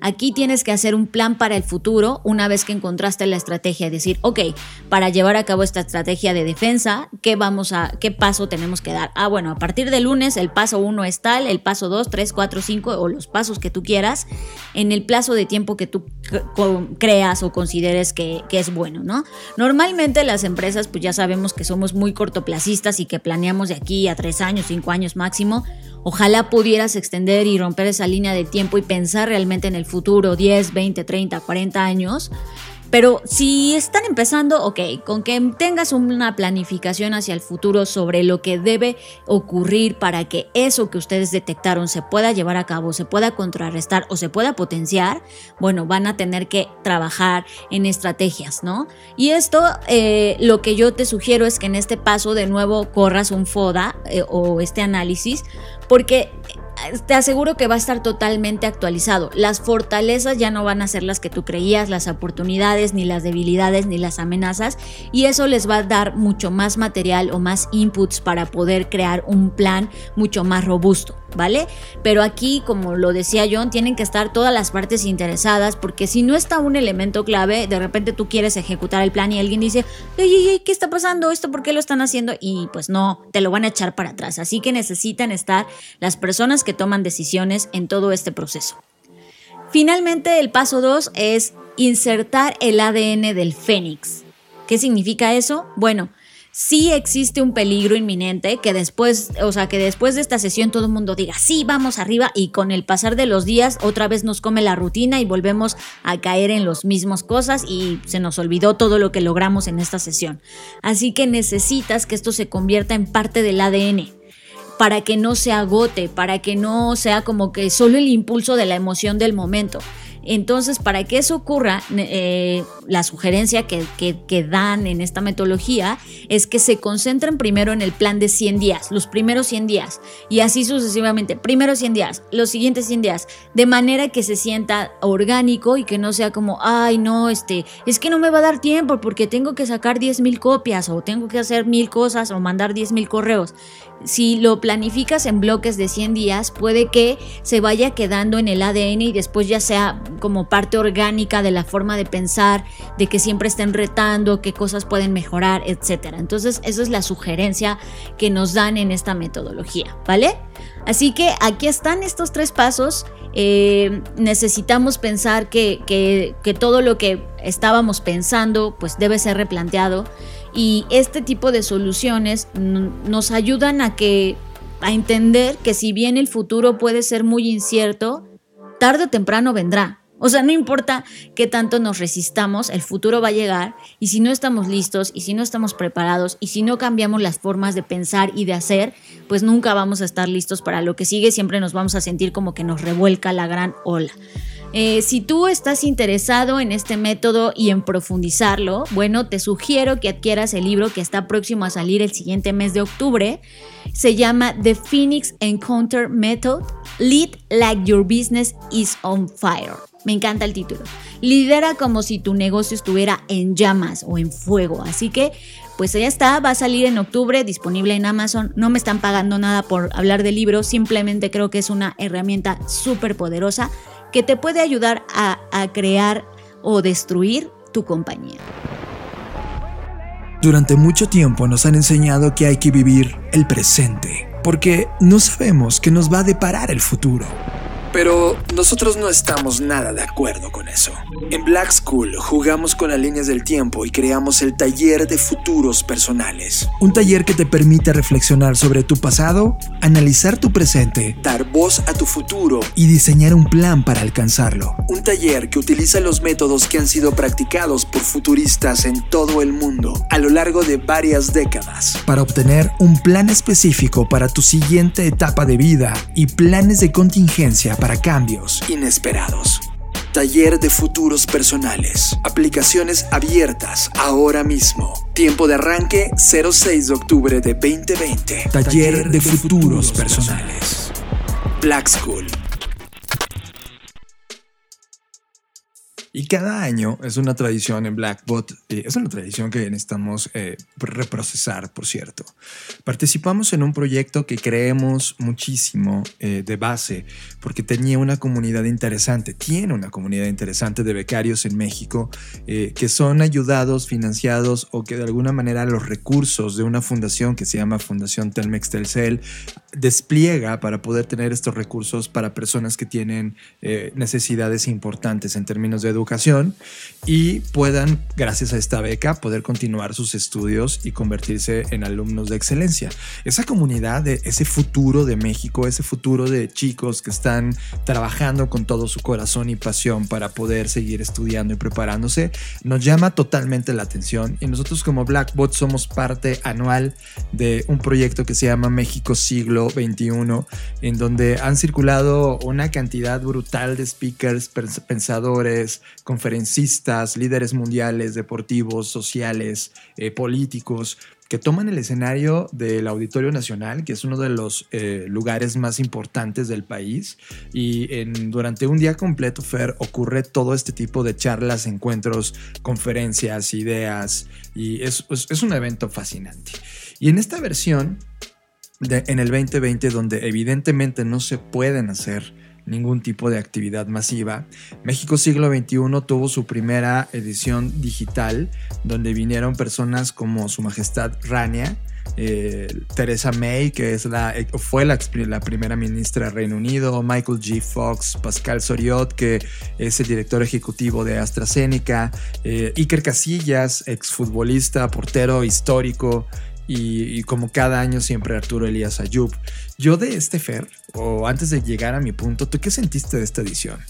Aquí tienes que hacer un plan para el futuro una vez que encontraste la estrategia, decir, ok, para llevar a cabo esta estrategia de defensa, ¿qué vamos a, qué paso tenemos que dar? Ah, bueno, a partir del lunes el paso 1 es tal, el paso 2, 3, 4, 5 o los pasos que tú quieras en el plazo de tiempo que tú creas o consideres que, que es bueno, ¿no? Normalmente las empresas, pues ya sabemos que somos muy cortoplacistas y que planeamos de aquí a 3 años, 5 años máximo Ojalá pudieras extender y romper esa línea de tiempo y pensar realmente en el futuro, 10, 20, 30, 40 años. Pero si están empezando, ok, con que tengas una planificación hacia el futuro sobre lo que debe ocurrir para que eso que ustedes detectaron se pueda llevar a cabo, se pueda contrarrestar o se pueda potenciar, bueno, van a tener que trabajar en estrategias, ¿no? Y esto, eh, lo que yo te sugiero es que en este paso de nuevo corras un FODA eh, o este análisis porque te aseguro que va a estar totalmente actualizado. Las fortalezas ya no van a ser las que tú creías, las oportunidades, ni las debilidades, ni las amenazas, y eso les va a dar mucho más material o más inputs para poder crear un plan mucho más robusto. ¿vale? Pero aquí, como lo decía John, tienen que estar todas las partes interesadas, porque si no está un elemento clave, de repente tú quieres ejecutar el plan y alguien dice, ey, ¿qué está pasando? ¿Esto por qué lo están haciendo? Y pues no, te lo van a echar para atrás. Así que necesitan estar las personas que toman decisiones en todo este proceso. Finalmente, el paso 2 es insertar el ADN del Fénix. ¿Qué significa eso? Bueno, sí existe un peligro inminente que después, o sea, que después de esta sesión todo el mundo diga, sí, vamos arriba y con el pasar de los días otra vez nos come la rutina y volvemos a caer en las mismas cosas y se nos olvidó todo lo que logramos en esta sesión. Así que necesitas que esto se convierta en parte del ADN para que no se agote, para que no sea como que solo el impulso de la emoción del momento. Entonces, para que eso ocurra, eh, la sugerencia que, que, dan en esta metodología es que se concentren primero en el plan de 100 días, los primeros 100 días, y así sucesivamente, primeros 100 días, los siguientes 100 días, de manera que se sienta orgánico y que no sea como, ay, no, este, es que no me va a dar tiempo porque tengo que sacar 10 mil copias o tengo que hacer mil cosas o mandar 10 mil correos si lo planificas en bloques de 100 días, puede que se vaya quedando en el ADN y después ya sea como parte orgánica de la forma de pensar, de que siempre estén retando, qué cosas pueden mejorar, etc. Entonces, esa es la sugerencia que nos dan en esta metodología, ¿vale? Así que aquí están estos tres pasos. Eh, necesitamos pensar que, que todo lo que estábamos pensando, pues debe ser replanteado y este tipo de soluciones nos ayudan a que a entender que si bien el futuro puede ser muy incierto, tarde o temprano vendrá. O sea, no importa qué tanto nos resistamos, el futuro va a llegar y si no estamos listos y si no estamos preparados y si no cambiamos las formas de pensar y de hacer, pues nunca vamos a estar listos para lo que sigue, siempre nos vamos a sentir como que nos revuelca la gran ola. Eh, si tú estás interesado en este método y en profundizarlo, bueno, te sugiero que adquieras el libro que está próximo a salir el siguiente mes de octubre. Se llama The Phoenix Encounter Method. Lead like your business is on fire. Me encanta el título. Lidera como si tu negocio estuviera en llamas o en fuego. Así que pues ya está, va a salir en octubre, disponible en Amazon. No me están pagando nada por hablar del libro, simplemente creo que es una herramienta súper poderosa que te puede ayudar a, a crear o destruir tu compañía. Durante mucho tiempo nos han enseñado que hay que vivir el presente, porque no sabemos qué nos va a deparar el futuro. Pero nosotros no estamos nada de acuerdo con eso. En Black School jugamos con las líneas del tiempo y creamos el taller de futuros personales. Un taller que te permite reflexionar sobre tu pasado, analizar tu presente, dar voz a tu futuro y diseñar un plan para alcanzarlo. Un taller que utiliza los métodos que han sido practicados por futuristas en todo el mundo a lo largo de varias décadas para obtener un plan específico para tu siguiente etapa de vida y planes de contingencia para cambios inesperados. Taller de futuros personales. Aplicaciones abiertas ahora mismo. Tiempo de arranque 06 de octubre de 2020. Taller, de, futuros, personales. Black School. Y cada año es una tradición en Blackbot, y es una tradición que necesitamos eh, reprocesar, por cierto. Participamos en un proyecto que creemos muchísimo eh, de base, porque tenía una comunidad interesante, tiene una comunidad interesante de becarios en México eh, que son ayudados, financiados o que de alguna manera los recursos de una fundación que se llama Fundación Telmex Telcel despliega para poder tener estos recursos para personas que tienen necesidades importantes en términos de educación y puedan, gracias a esta beca, poder continuar sus estudios y convertirse en alumnos de excelencia. Esa comunidad, de ese futuro de México, ese futuro de chicos que están trabajando con todo su corazón y pasión para poder seguir estudiando y preparándose, nos llama totalmente la atención y nosotros como Blackbot somos parte anual de un proyecto que se llama México Siglo XXI, en donde han circulado una cantidad brutal de speakers, pensadores, conferencistas, líderes mundiales, deportivos, sociales, eh, políticos, que toman el escenario del Auditorio Nacional, que es uno de los eh, lugares más importantes del país. Y en, durante un día completo, Fer, ocurre todo este tipo de charlas, encuentros, conferencias, ideas. Y es, es, un evento fascinante. Y en esta versión, en el 2020, donde evidentemente no se pueden hacer ningún tipo de actividad masiva. México siglo XXI tuvo su primera edición digital, donde vinieron personas como Su Majestad Rania, eh, Teresa May, que es la, fue la, la, primera ministra del Reino Unido, Michael G. Fox, Pascal Soriot, que es el director ejecutivo de AstraZeneca, eh, Iker Casillas, exfutbolista, portero histórico, y, como cada año siempre Arturo Elías Ayub. Yo de este Fer, o antes de llegar a mi punto, ¿tú qué sentiste de esta edición?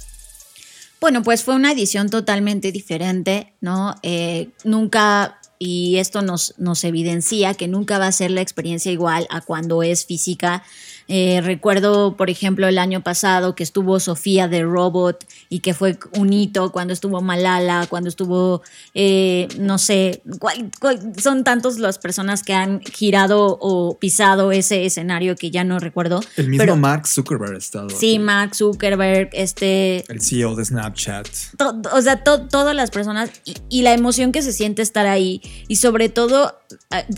Bueno, pues fue una edición totalmente diferente, ¿no? Eh, nunca, y esto nos, nos evidencia que nunca va a ser la experiencia igual a cuando es física eh, recuerdo, por ejemplo, el año pasado que estuvo Sofía de Robot y que fue un hito cuando estuvo Malala, cuando estuvo, eh, no sé, son tantos las personas que han girado o pisado ese escenario que ya no recuerdo. El mismo Mark Zuckerberg ha estado. Sí, Mark Zuckerberg, este... El CEO de Snapchat. o sea, todas las personas y, la emoción que se siente estar ahí y sobre todo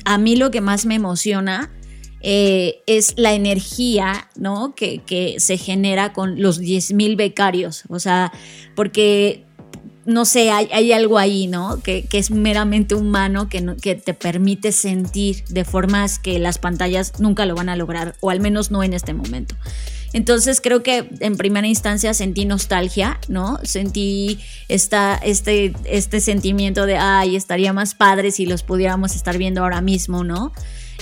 a mí lo que más me emociona eh, es la energía ¿no? que, se genera con los 10.000 becarios. O sea, porque, no sé, hay, algo ahí, ¿no? Que, es meramente humano, que, que te permite sentir de formas que las pantallas nunca lo van a lograr, o al menos no en este momento. Entonces creo que en primera instancia sentí nostalgia, ¿no? Sentí esta, este, este sentimiento de, ay, estaría más padre si los pudiéramos estar viendo ahora mismo, ¿no?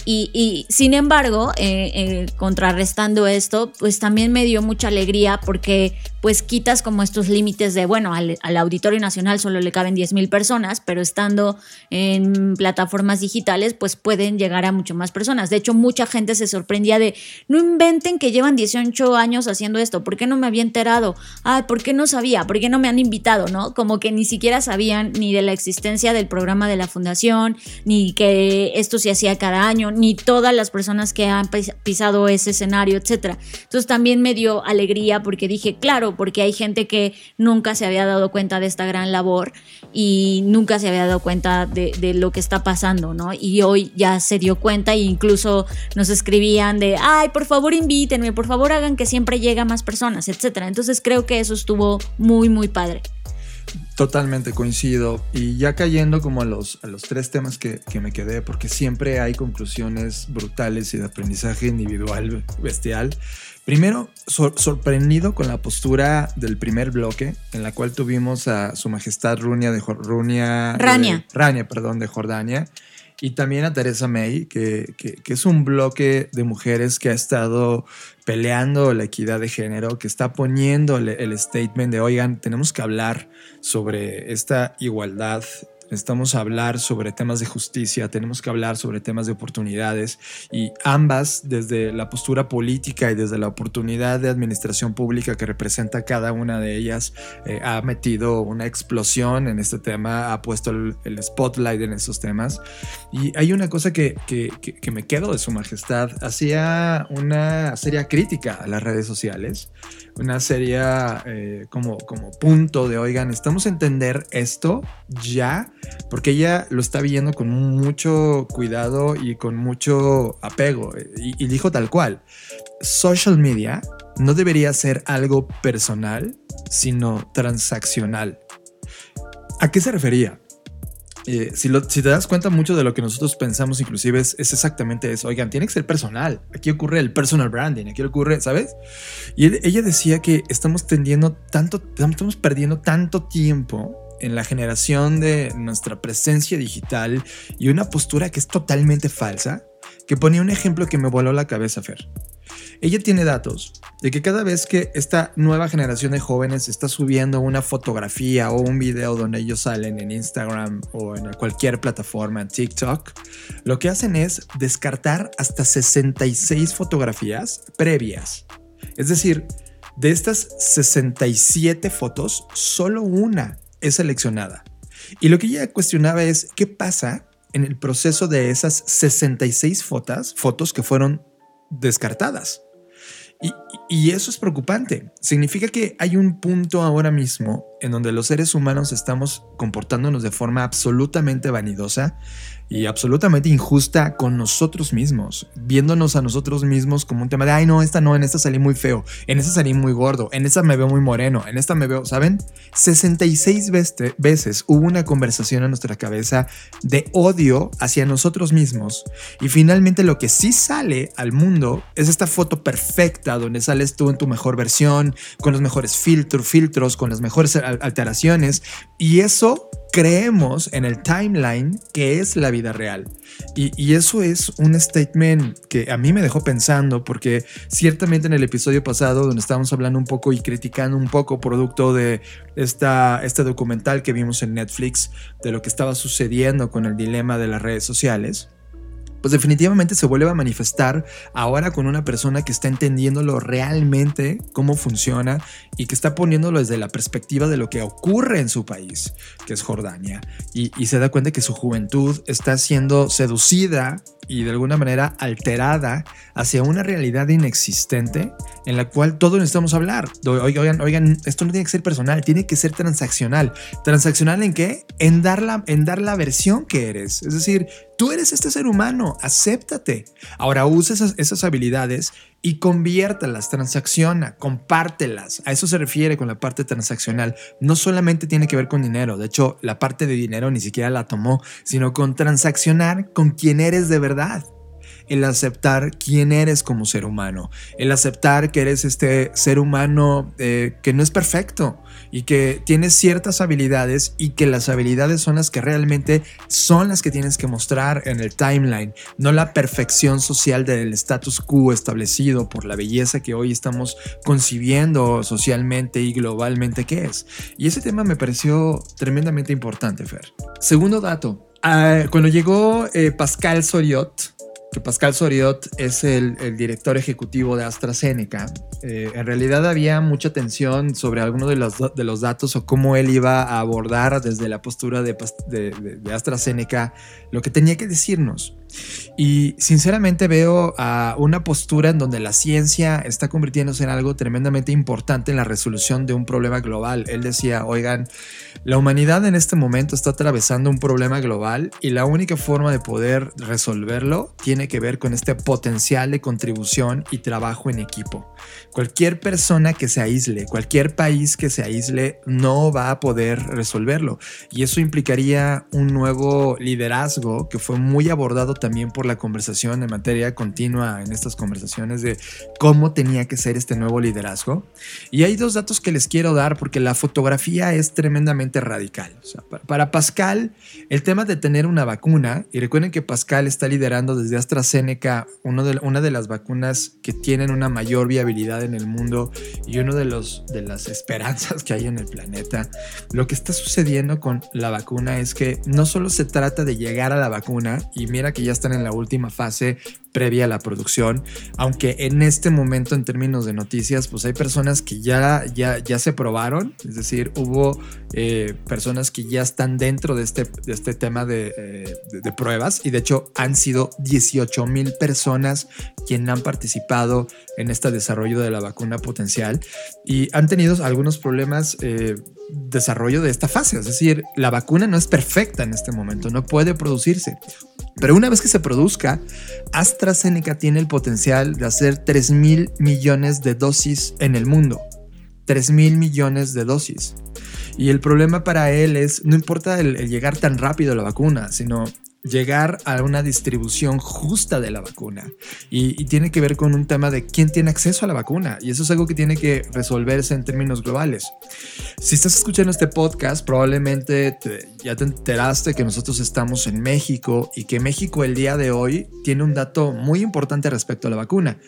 Y, sin embargo, eh, eh, contrarrestando esto, pues también me dio mucha alegría porque pues quitas como estos límites de, bueno, al, Auditorio Nacional solo le caben 10 mil personas, pero estando en plataformas digitales, pues pueden llegar a mucho más personas. De hecho, mucha gente se sorprendía de, no inventen que llevan 18 años haciendo esto, ¿por qué no me había enterado? Ay, ¿por qué no sabía? ¿Por qué no me han invitado? ¿No? Como que ni siquiera sabían ni de la existencia del programa de la fundación, ni que esto se hacía cada año ni todas las personas que han pisado ese escenario, etc. Entonces también me dio alegría porque dije, claro, porque hay gente que nunca se había dado cuenta de esta gran labor y nunca se había dado cuenta de, lo que está pasando, ¿no? Y hoy ya se dio cuenta e incluso nos escribían de, ay, por favor invítenme, por favor hagan que siempre llegue a más personas, etc. Entonces creo que eso estuvo muy, muy padre. Totalmente coincido. Y ya cayendo como a los, a los tres temas que, que, me quedé, porque siempre hay conclusiones brutales y de aprendizaje individual bestial. Primero, sorprendido con la postura del primer bloque, en la cual tuvimos a Su Majestad Runia de Runia, Rania. Rania, perdón, de Jordania y también a Teresa May, que, que, es un bloque de mujeres que ha estado peleando la equidad de género, que está poniendo el, el statement de, oigan, tenemos que hablar sobre esta igualdad necesitamos hablar sobre temas de justicia, tenemos que hablar sobre temas de oportunidades y ambas desde la postura política y desde la oportunidad de administración pública que representa cada una de ellas eh, ha metido una explosión en este tema, ha puesto el, spotlight en esos temas. Y hay una cosa que, que, que, me quedo de su majestad, hacía una seria crítica a las redes sociales una serie eh, como, como punto de, oigan, estamos a entender esto ya, porque ella lo está viendo con mucho cuidado y con mucho apego. Y dijo tal cual, social media no debería ser algo personal, sino transaccional. ¿A qué se refería? Eh, si, te das cuenta, mucho de lo que nosotros pensamos, inclusive, es, exactamente eso. Oigan, tiene que ser personal. Aquí ocurre el personal branding, aquí ocurre, ¿sabes? Y ella decía que estamos tendiendo tanto, estamos perdiendo tanto tiempo en la generación de nuestra presencia digital y una postura que es totalmente falsa, que ponía un ejemplo que me voló la cabeza, Fer. Ella tiene datos de que cada vez que esta nueva generación de jóvenes está subiendo una fotografía o un video donde ellos salen en Instagram o en cualquier plataforma, en TikTok, lo que hacen es descartar hasta 66 fotografías previas. Es decir, de estas 67 fotos, solo una es seleccionada. Y lo que ella cuestionaba es qué pasa en el proceso de esas 66 fotos, fotos que fueron descartadas. Y, eso es preocupante. Significa que hay un punto ahora mismo en donde los seres humanos estamos comportándonos de forma absolutamente vanidosa y absolutamente injusta con nosotros mismos, viéndonos a nosotros mismos como un tema de, ay no, esta no, en esta salí muy feo, en esta salí muy gordo, en esta me veo muy moreno, en esta me veo, ¿saben? 66 veces hubo una conversación en nuestra cabeza de odio hacia nosotros mismos y finalmente lo que sí sale al mundo es esta foto perfecta donde sales tú en tu mejor versión, con los mejores filtros, filtros, con las mejores alteraciones y eso creemos en el timeline que es la vida real. Y, eso es un statement que a mí me dejó pensando porque ciertamente en el episodio pasado donde estábamos hablando un poco y criticando un poco producto de esta, este documental que vimos en Netflix de lo que estaba sucediendo con el dilema de las redes sociales, pues definitivamente se vuelve a manifestar ahora con una persona que está entendiéndolo realmente cómo funciona y que está poniéndolo desde la perspectiva de lo que ocurre en su país, que es Jordania, y, y se da cuenta que su juventud está siendo seducida y de alguna manera alterada hacia una realidad inexistente en la cual todos necesitamos hablar. Oigan, oigan, esto no tiene que ser personal, tiene que ser transaccional. ¿Transaccional en qué? En dar la, en dar la versión que eres. Es decir, tú eres este ser humano, acéptate. Ahora usa esas, esas habilidades y conviértalas, transacciona, compártelas. A eso se refiere con la parte transaccional. No solamente tiene que ver con dinero, de hecho la parte de dinero ni siquiera la tomó, sino con transaccionar con quien eres de verdad el aceptar quién eres como ser humano, el aceptar que eres este ser humano eh, que no es perfecto y que tienes ciertas habilidades y que las habilidades son las que realmente son las que tienes que mostrar en el timeline, no la perfección social del status quo establecido por la belleza que hoy estamos concibiendo socialmente y globalmente que es. Y ese tema me pareció tremendamente importante, Fer. Segundo dato, ah, cuando llegó eh, Pascal Soriot, que Pascal Soriot es el, director ejecutivo de AstraZeneca, eh, en realidad había mucha tensión sobre algunos de los, de los datos o cómo él iba a abordar desde la postura de, de, de AstraZeneca lo que tenía que decirnos. Y sinceramente veo a una postura en donde la ciencia está convirtiéndose en algo tremendamente importante en la resolución de un problema global. Él decía, oigan, la humanidad en este momento está atravesando un problema global y la única forma de poder resolverlo tiene que ver con este potencial de contribución y trabajo en equipo. Cualquier persona que se aísle, cualquier país que se aísle, no va a poder resolverlo. Y eso implicaría un nuevo liderazgo que fue muy abordado también por la conversación en materia continua en estas conversaciones de cómo tenía que ser este nuevo liderazgo. Y hay dos datos que les quiero dar porque la fotografía es tremendamente radical. para Pascal, el tema de tener una vacuna, y recuerden que Pascal está liderando desde AstraZeneca uno de, una de las vacunas que tienen una mayor viabilidad en el mundo y uno de, los, de las esperanzas que hay en el planeta. Lo que está sucediendo con la vacuna es que no solo se trata de llegar a la vacuna, y mira que ya están en la última fase previa a la producción, aunque en este momento en términos de noticias, pues hay personas que ya, ya, ya se probaron, es decir, hubo eh, personas que ya están dentro de este, de este tema de, eh, de, pruebas y de hecho han sido 18 mil personas quienes han participado en este desarrollo de la vacuna potencial y han tenido algunos problemas. Eh, desarrollo de esta fase, es decir, la vacuna no es perfecta en este momento, no puede producirse. Pero una vez que se produzca, AstraZeneca tiene el potencial de hacer 3 mil millones de dosis en el mundo. 3 mil millones de dosis. Y el problema para él es, no importa el, llegar tan rápido a la vacuna, sino llegar a una distribución justa de la vacuna. Y, tiene que ver con un tema de quién tiene acceso a la vacuna. Y eso es algo que tiene que resolverse en términos globales. Si estás escuchando este podcast, probablemente ya te enteraste que nosotros estamos en México y que México el día de hoy tiene un dato muy importante respecto a la vacuna.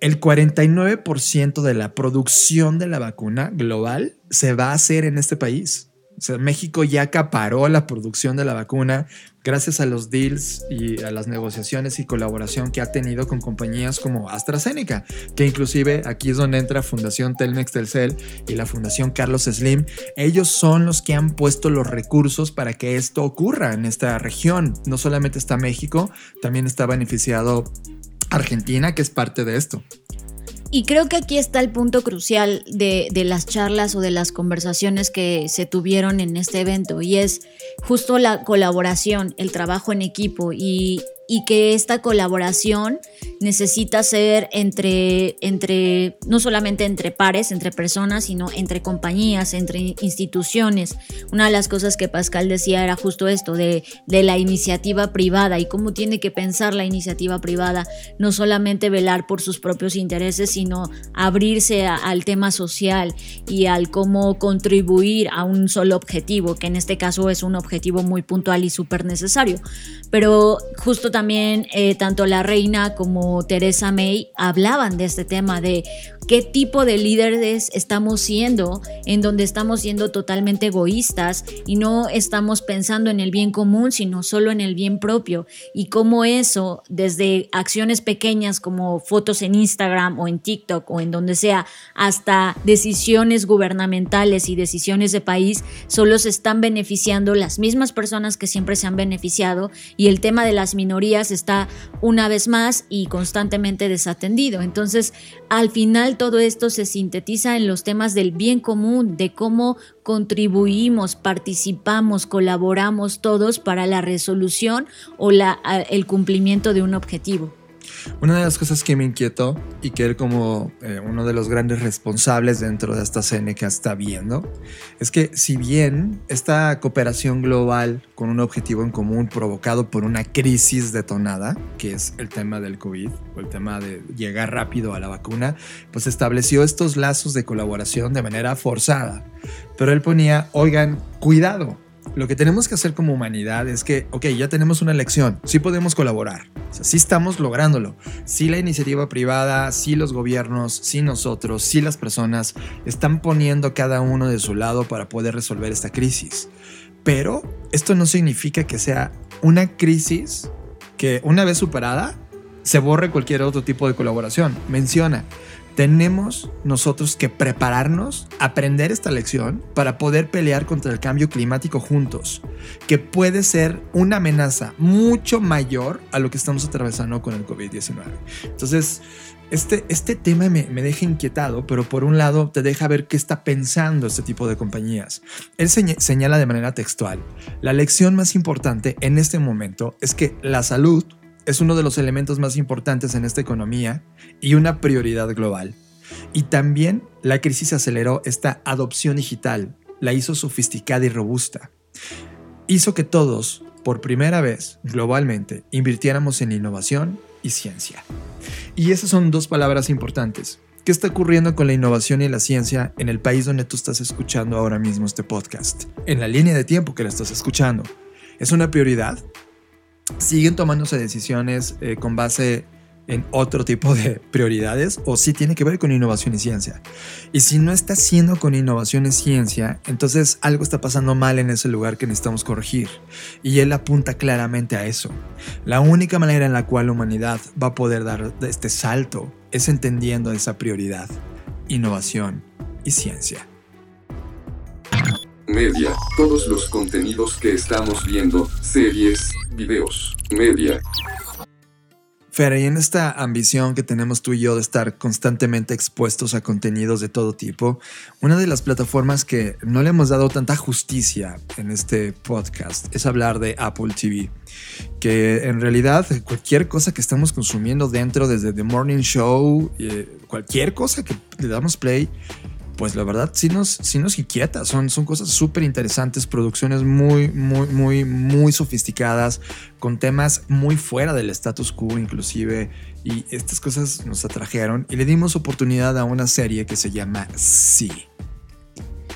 El 49% de la producción de la vacuna global se va a hacer en este país. México ya acaparó la producción de la vacuna gracias a los deals y a las negociaciones y colaboración que ha tenido con compañías como AstraZeneca, que inclusive aquí es donde entra Fundación Telmex Telcel y la Fundación Carlos Slim. Ellos son los que han puesto los recursos para que esto ocurra en esta región. No solamente está México, también está beneficiado Argentina, que es parte de esto. Y creo que aquí está el punto crucial de, de, las charlas o de las conversaciones que se tuvieron en este evento y es justo la colaboración, el trabajo en equipo y y que esta colaboración necesita ser entre, entre, no solamente entre pares, entre personas, sino entre compañías, entre instituciones. Una de las cosas que Pascal decía era justo esto, de, de la iniciativa privada y cómo tiene que pensar la iniciativa privada, no solamente velar por sus propios intereses, sino abrirse al tema social y al cómo contribuir a un solo objetivo, que en este caso es un objetivo muy puntual y súper necesario. Pero justo también también eh, tanto la reina como Teresa May hablaban de este tema, de qué tipo de líderes estamos siendo, en donde estamos siendo totalmente egoístas y no estamos pensando en el bien común, sino solo en el bien propio. Y cómo eso, desde acciones pequeñas como fotos en Instagram o en TikTok o en donde sea, hasta decisiones gubernamentales y decisiones de país, solo se están beneficiando las mismas personas que siempre se han beneficiado y el tema de las minorías está una vez más y constantemente desatendido. Entonces, al final todo esto se sintetiza en los temas del bien común, de cómo contribuimos, participamos, colaboramos todos para la resolución o la, el cumplimiento de un objetivo. Una de las cosas que me inquietó y que él como eh, uno de los grandes responsables dentro de esta que está viendo es que si bien esta cooperación global con un objetivo en común provocado por una crisis detonada, que es el tema del COVID o el tema de llegar rápido a la vacuna, pues estableció estos lazos de colaboración de manera forzada. Pero él ponía, oigan, cuidado, lo que tenemos que hacer como humanidad es que, ok, ya tenemos una elección, sí podemos colaborar, o sí estamos lográndolo, sí la iniciativa privada, sí los gobiernos, sí nosotros, sí las personas están poniendo cada uno de su lado para poder resolver esta crisis. Pero esto no significa que sea una crisis que una vez superada se borre cualquier otro tipo de colaboración. Menciona, tenemos nosotros que prepararnos, aprender esta lección para poder pelear contra el cambio climático juntos, que puede ser una amenaza mucho mayor a lo que estamos atravesando con el COVID-19. Entonces, este, este tema me, me, deja inquietado, pero por un lado te deja ver qué está pensando este tipo de compañías. Él señala de manera textual, la lección más importante en este momento es que la salud es uno de los elementos más importantes en esta economía y una prioridad global. Y también la crisis aceleró esta adopción digital, la hizo sofisticada y robusta. Hizo que todos, por primera vez globalmente, invirtiéramos en innovación y ciencia. Y esas son dos palabras importantes. ¿Qué está ocurriendo con la innovación y la ciencia en el país donde tú estás escuchando ahora mismo este podcast? En la línea de tiempo que la estás escuchando. ¿Es una prioridad? Siguen tomándose decisiones eh, con base en otro tipo de prioridades o si tiene que ver con innovación y ciencia. Y si no está haciendo con innovación y ciencia, entonces algo está pasando mal en ese lugar que necesitamos corregir. Y él apunta claramente a eso. La única manera en la cual la humanidad va a poder dar este salto es entendiendo esa prioridad, innovación y ciencia. Media, todos los contenidos que estamos viendo, series, videos, media. Fer, y en esta ambición que tenemos tú y yo de estar constantemente expuestos a contenidos de todo tipo, una de las plataformas que no le hemos dado tanta justicia en este podcast es hablar de Apple TV, que en realidad cualquier cosa que estamos consumiendo dentro, desde The Morning Show, eh, cualquier cosa que le damos play, pues la verdad sí nos, sí nos inquieta. Son, son cosas súper interesantes, producciones muy, muy, muy, muy sofisticadas, con temas muy fuera del status quo inclusive. Y estas cosas nos atrajeron y le dimos oportunidad a una serie que se llama Sí.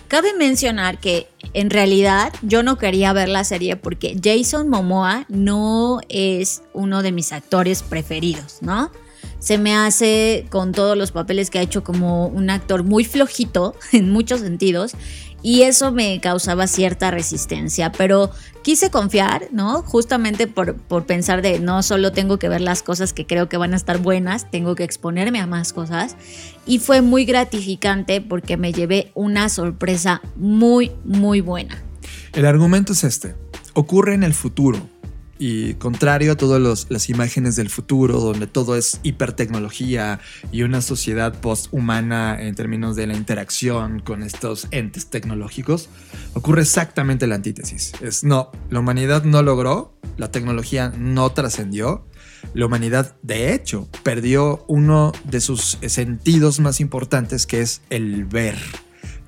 Cabe mencionar que en realidad yo no quería ver la serie porque Jason Momoa no es uno de mis actores preferidos, ¿no? Se me hace con todos los papeles que ha hecho como un actor muy flojito en muchos sentidos y eso me causaba cierta resistencia, pero quise confiar, ¿no? Justamente por, por, pensar de no solo tengo que ver las cosas que creo que van a estar buenas, tengo que exponerme a más cosas y fue muy gratificante porque me llevé una sorpresa muy, muy buena. El argumento es este, ocurre en el futuro y contrario a todas las imágenes del futuro, donde todo es hipertecnología y una sociedad posthumana en términos de la interacción con estos entes tecnológicos, ocurre exactamente la antítesis. Es no, la humanidad no logró, la tecnología no trascendió, la humanidad de hecho perdió uno de sus sentidos más importantes que es el ver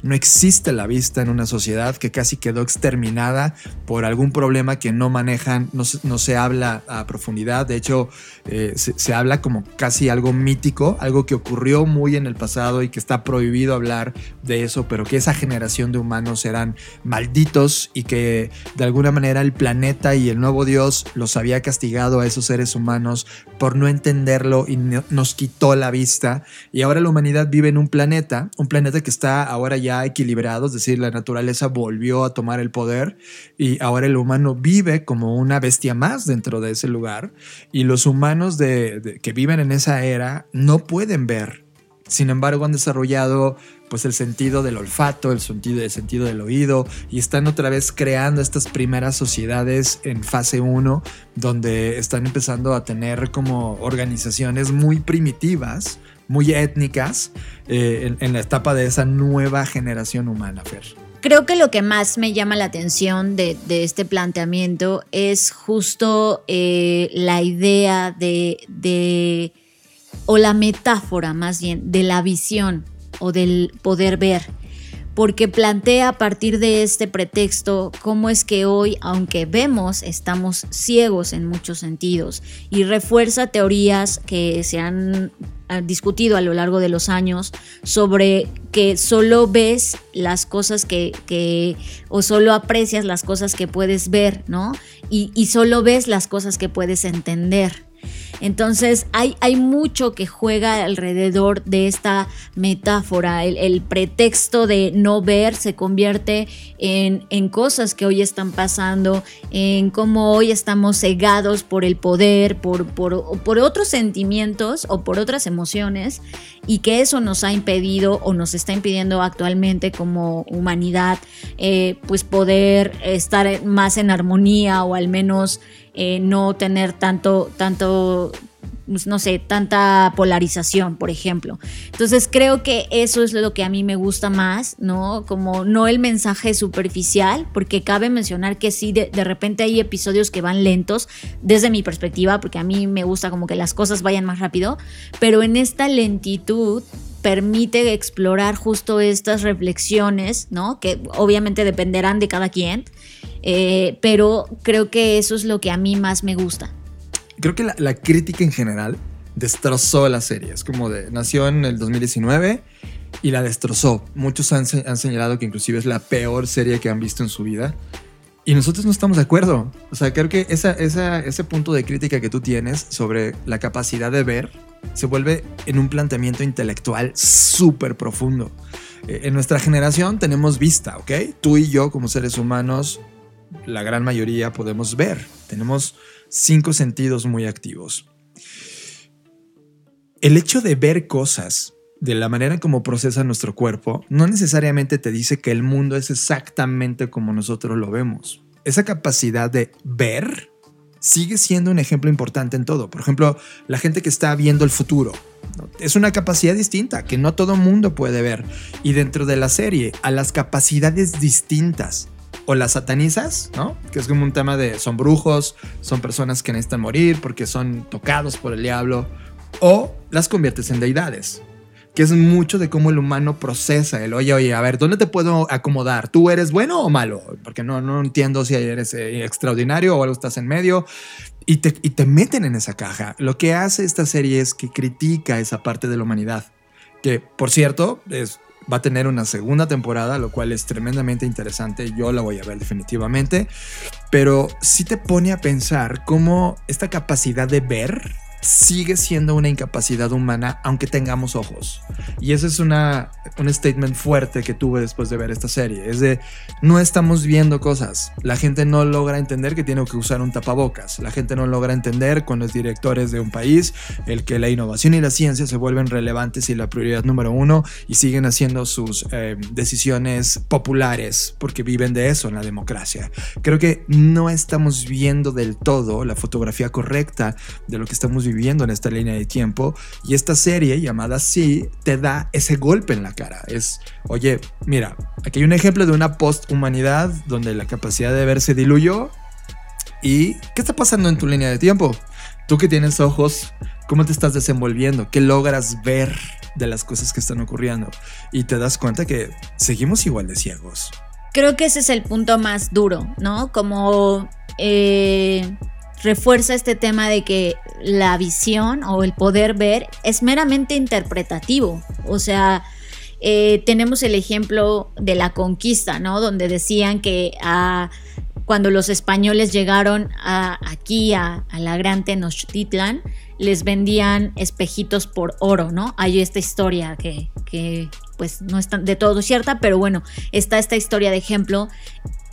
no existe la vista en una sociedad que casi quedó exterminada por algún problema que no manejan, no se, habla a profundidad. De hecho, eh, se, habla como casi algo mítico, algo que ocurrió muy en el pasado y que está prohibido hablar de eso, pero que esa generación de humanos eran malditos y que de alguna manera el planeta y el nuevo Dios los había castigado a esos seres humanos por no entenderlo y nos quitó la vista. Y ahora la humanidad vive en un planeta, un planeta que está ahora ya equilibrados, es decir, la naturaleza volvió a tomar el poder y ahora el humano vive como una bestia más dentro de ese lugar y los humanos de, que viven en esa era no pueden ver. Sin embargo, han desarrollado pues el sentido del olfato, el sentido, el sentido del oído y están otra vez creando estas primeras sociedades en fase 1 donde están empezando a tener como organizaciones muy primitivas muy étnicas eh, en, la etapa de esa nueva generación humana, Fer. Creo que lo que más me llama la atención de, este planteamiento es justo eh, la idea de, de, o la metáfora más bien, de la visión o del poder ver porque plantea a partir de este pretexto cómo es que hoy, aunque vemos, estamos ciegos en muchos sentidos y refuerza teorías que se han discutido a lo largo de los años sobre que solo ves las cosas que, o solo aprecias las cosas que puedes ver, ¿no? Y, y solo ves las cosas que puedes entender. Entonces hay, hay mucho que juega alrededor de esta metáfora. El, pretexto de no ver se convierte en, en, cosas que hoy están pasando, en cómo hoy estamos cegados por el poder, por, por, por otros sentimientos o por otras emociones y que eso nos ha impedido o nos está impidiendo actualmente como humanidad eh, pues poder estar más en armonía o al menos eh, no tener tanto, tanto no sé, tanta polarización, por ejemplo. Entonces creo que eso es lo que a mí me gusta más, ¿no? Como no el mensaje superficial, porque cabe mencionar que sí, de, de, repente hay episodios que van lentos, desde mi perspectiva, porque a mí me gusta como que las cosas vayan más rápido, pero en esta lentitud permite explorar justo estas reflexiones, ¿no? Que obviamente dependerán de cada quien, eh, pero creo que eso es lo que a mí más me gusta. Creo que la, crítica en general destrozó la serie. Es como de, nació en el 2019 y la destrozó. Muchos han, han, señalado que inclusive es la peor serie que han visto en su vida. Y nosotros no estamos de acuerdo. O sea, creo que esa, esa, ese punto de crítica que tú tienes sobre la capacidad de ver se vuelve en un planteamiento intelectual súper profundo. Eh, en nuestra generación tenemos vista, ¿ok? Tú y yo como seres humanos, la gran mayoría podemos ver. Tenemos cinco sentidos muy activos. El hecho de ver cosas de la manera como procesa nuestro cuerpo no necesariamente te dice que el mundo es exactamente como nosotros lo vemos. Esa capacidad de ver sigue siendo un ejemplo importante en todo. Por ejemplo, la gente que está viendo el futuro. Es una capacidad distinta que no todo mundo puede ver. Y dentro de la serie, a las capacidades distintas o las satanizas, ¿no? Que es como un tema de son brujos, son personas que necesitan morir porque son tocados por el diablo, o las conviertes en deidades que es mucho de cómo el humano procesa el, oye, oye, a ver, ¿dónde te puedo acomodar? ¿Tú eres bueno o malo? Porque no, no entiendo si eres eh, extraordinario o algo estás en medio. Y te, y te meten en esa caja. Lo que hace esta serie es que critica esa parte de la humanidad. Que, por cierto, es, va a tener una segunda temporada, lo cual es tremendamente interesante. Yo la voy a ver definitivamente. Pero sí te pone a pensar cómo esta capacidad de ver sigue siendo una incapacidad humana aunque tengamos ojos. Y ese es una, un statement fuerte que tuve después de ver esta serie. Es de, no estamos viendo cosas. La gente no logra entender que tiene que usar un tapabocas. La gente no logra entender con los directores de un país el que la innovación y la ciencia se vuelven relevantes y la prioridad número uno y siguen haciendo sus eh, decisiones populares porque viven de eso en la democracia. Creo que no estamos viendo del todo la fotografía correcta de lo que estamos viviendo en esta línea de tiempo y esta serie llamada Sí te da ese golpe en la cara. Es, oye, mira, aquí hay un ejemplo de una post-humanidad donde la capacidad de ver se diluyó y ¿qué está pasando en tu línea de tiempo? Tú que tienes ojos, ¿cómo te estás desenvolviendo? ¿Qué logras ver de las cosas que están ocurriendo? Y te das cuenta que seguimos igual de ciegos. Creo que ese es el punto más duro, ¿no? Como eh, refuerza este tema de que la visión o el poder ver es meramente interpretativo. O sea, eh, tenemos el ejemplo de la conquista, ¿no? Donde decían que ah, cuando los españoles llegaron aquí a, la gran Tenochtitlan, les vendían espejitos por oro, ¿no? Hay esta historia que, que pues no es de todo cierta, pero bueno, está esta historia de ejemplo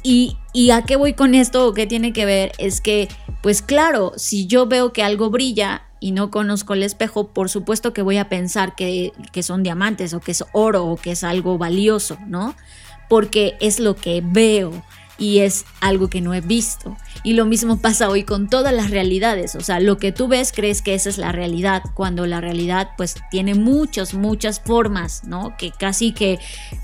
y, a qué voy con esto o qué tiene que ver es que, pues claro, si yo veo que algo brilla y no conozco el espejo, por supuesto que voy a pensar que, que son diamantes o que es oro o que es algo valioso, ¿no? Porque es lo que veo y es algo que no he visto. Y lo mismo pasa hoy con todas las realidades, o sea, lo que tú ves crees que esa es la realidad, cuando la realidad pues tiene muchas, muchas formas, ¿no? Que casi que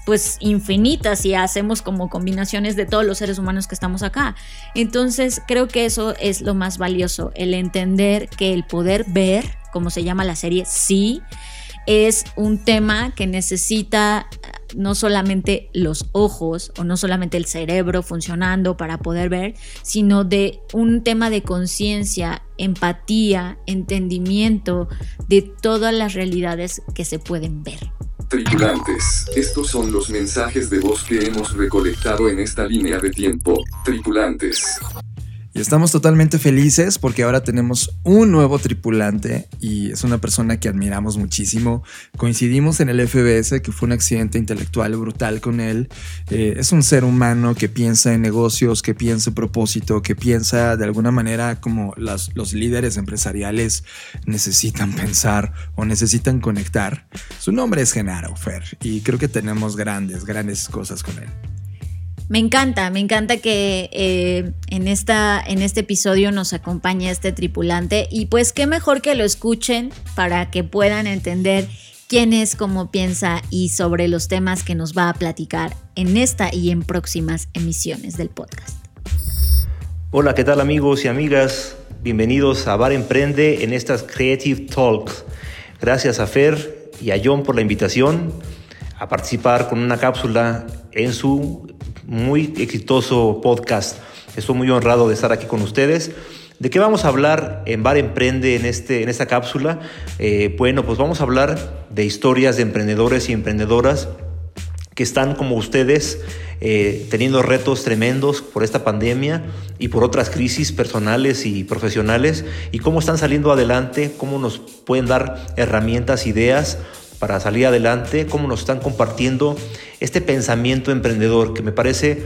pues infinitas y hacemos como combinaciones de todos los seres humanos que estamos acá. Entonces creo que eso es lo más valioso, el entender que el poder ver, como se llama la serie, sí, es un tema que necesita no solamente los ojos o no solamente el cerebro funcionando para poder ver, sino de un tema de conciencia, empatía, entendimiento de todas las realidades que se pueden ver. Tripulantes, estos son los mensajes de voz que hemos recolectado en esta línea de tiempo. Tripulantes. Y estamos totalmente felices porque ahora tenemos un nuevo tripulante y es una persona que admiramos muchísimo. Coincidimos en el FBS, que fue un accidente intelectual brutal con él. Eh, es un ser humano que piensa en negocios, que piensa en propósito, que piensa de alguna manera como las, los líderes empresariales necesitan pensar o necesitan conectar. Su nombre es Genaro Fer y creo que tenemos grandes, grandes cosas con él. Me encanta, me encanta que eh, en, esta, en este episodio nos acompañe este tripulante y pues qué mejor que lo escuchen para que puedan entender quién es, cómo piensa y sobre los temas que nos va a platicar en esta y en próximas emisiones del podcast. Hola, ¿qué tal amigos y amigas? Bienvenidos a Bar Emprende en estas Creative Talks. Gracias a Fer y a John por la invitación a participar con una cápsula en su muy exitoso podcast. Estoy muy honrado de estar aquí con ustedes. ¿De qué vamos a hablar en Bar Emprende en, este, en esta cápsula? Eh, bueno, pues vamos a hablar de historias de emprendedores y emprendedoras que están como ustedes eh, teniendo retos tremendos por esta pandemia y por otras crisis personales y profesionales y cómo están saliendo adelante, cómo nos pueden dar herramientas, ideas para salir adelante, cómo nos están compartiendo este pensamiento emprendedor que me parece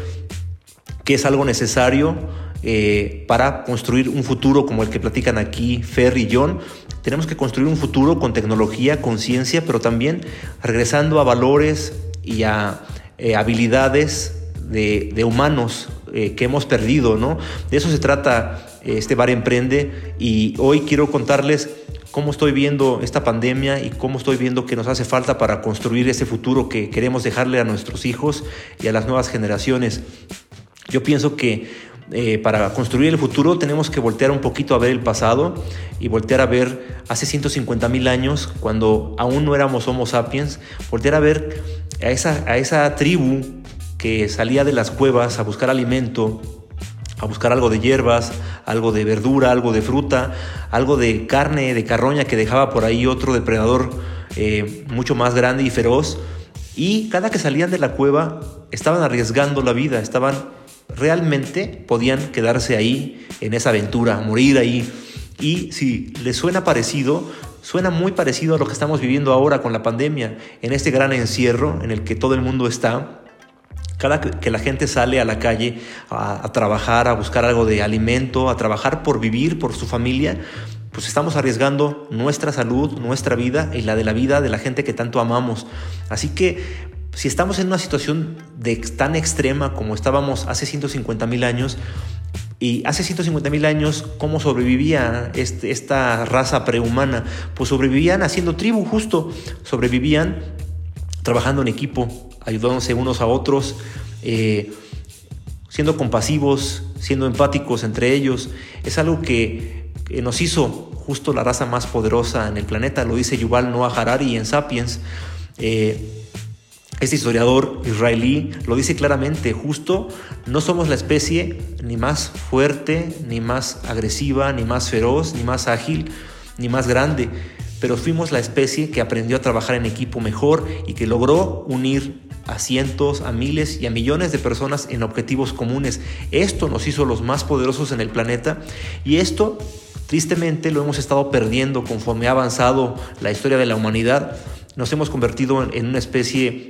que es algo necesario eh, para construir un futuro como el que platican aquí Fer y John. Tenemos que construir un futuro con tecnología, con ciencia, pero también regresando a valores y a eh, habilidades de, humanos eh, que hemos perdido, ¿no? De eso se trata este Bar Emprende y hoy quiero contarles cómo estoy viendo esta pandemia y cómo estoy viendo que nos hace falta para construir ese futuro que queremos dejarle a nuestros hijos y a las nuevas generaciones. Yo pienso que eh, para construir el futuro tenemos que voltear un poquito a ver el pasado y voltear a ver hace 150 mil años, cuando aún no éramos Homo sapiens, voltear a ver a esa, a esa tribu que salía de las cuevas a buscar alimento, a buscar algo de hierbas, algo de verdura, algo de fruta, algo de carne, de carroña que dejaba por ahí otro depredador eh, mucho más grande y feroz. Y cada que salían de la cueva estaban arriesgando la vida, estaban realmente podían quedarse ahí en esa aventura, morir ahí. Y si les suena parecido, suena muy parecido a lo que estamos viviendo ahora con la pandemia, en este gran encierro en el que todo el mundo está cada que la gente sale a la calle a, trabajar, a buscar algo de alimento, a trabajar por vivir, por su familia, pues estamos arriesgando nuestra salud, nuestra vida y la de la vida de la gente que tanto amamos. Así que si estamos en una situación de, tan extrema como estábamos hace 150 mil años, y hace 150 mil años, ¿cómo sobrevivía este, esta raza prehumana? Pues sobrevivían haciendo tribu, justo. Sobrevivían trabajando en equipo, ayudándose unos a otros, eh, siendo compasivos, siendo empáticos entre ellos. Es algo que, nos hizo justo la raza más poderosa en el planeta, lo dice Yuval Noah Harari en Sapiens. Eh, este historiador israelí lo dice claramente, justo no somos la especie ni más fuerte, ni más agresiva, ni más feroz, ni más ágil, ni más grande, pero fuimos la especie que aprendió a trabajar en equipo mejor y que logró unir a cientos, a miles y a millones de personas en objetivos comunes. Esto nos hizo los más poderosos en el planeta y esto tristemente lo hemos estado perdiendo conforme ha avanzado la historia de la humanidad. Nos hemos convertido en una especie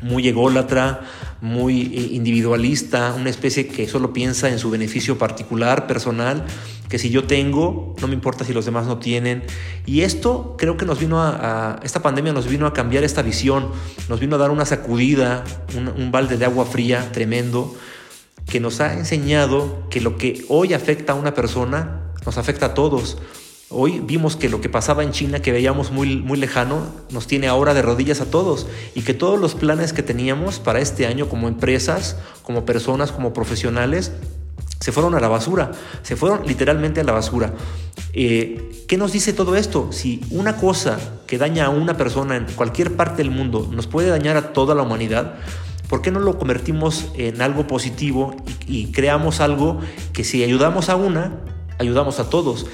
muy ególatra, muy eh, individualista, una especie que solo piensa en su beneficio particular, personal, que si yo tengo, no me importa si los demás no tienen. Y esto creo que nos vino a, esta pandemia nos vino a cambiar esta visión, nos vino a dar una sacudida, un, un balde de agua fría tremendo, que nos ha enseñado que lo que hoy afecta a una persona, nos afecta a todos. Hoy vimos que lo que pasaba en China, que veíamos muy, muy lejano, nos tiene ahora de rodillas a todos y que todos los planes que teníamos para este año como empresas, como personas, como profesionales, se fueron a la basura, se fueron literalmente a la basura. Eh, ¿Qué nos dice todo esto? Si una cosa que daña a una persona en cualquier parte del mundo nos puede dañar a toda la humanidad, ¿por qué no lo convertimos en algo positivo y creamos algo que si ayudamos a una, ayudamos a todos?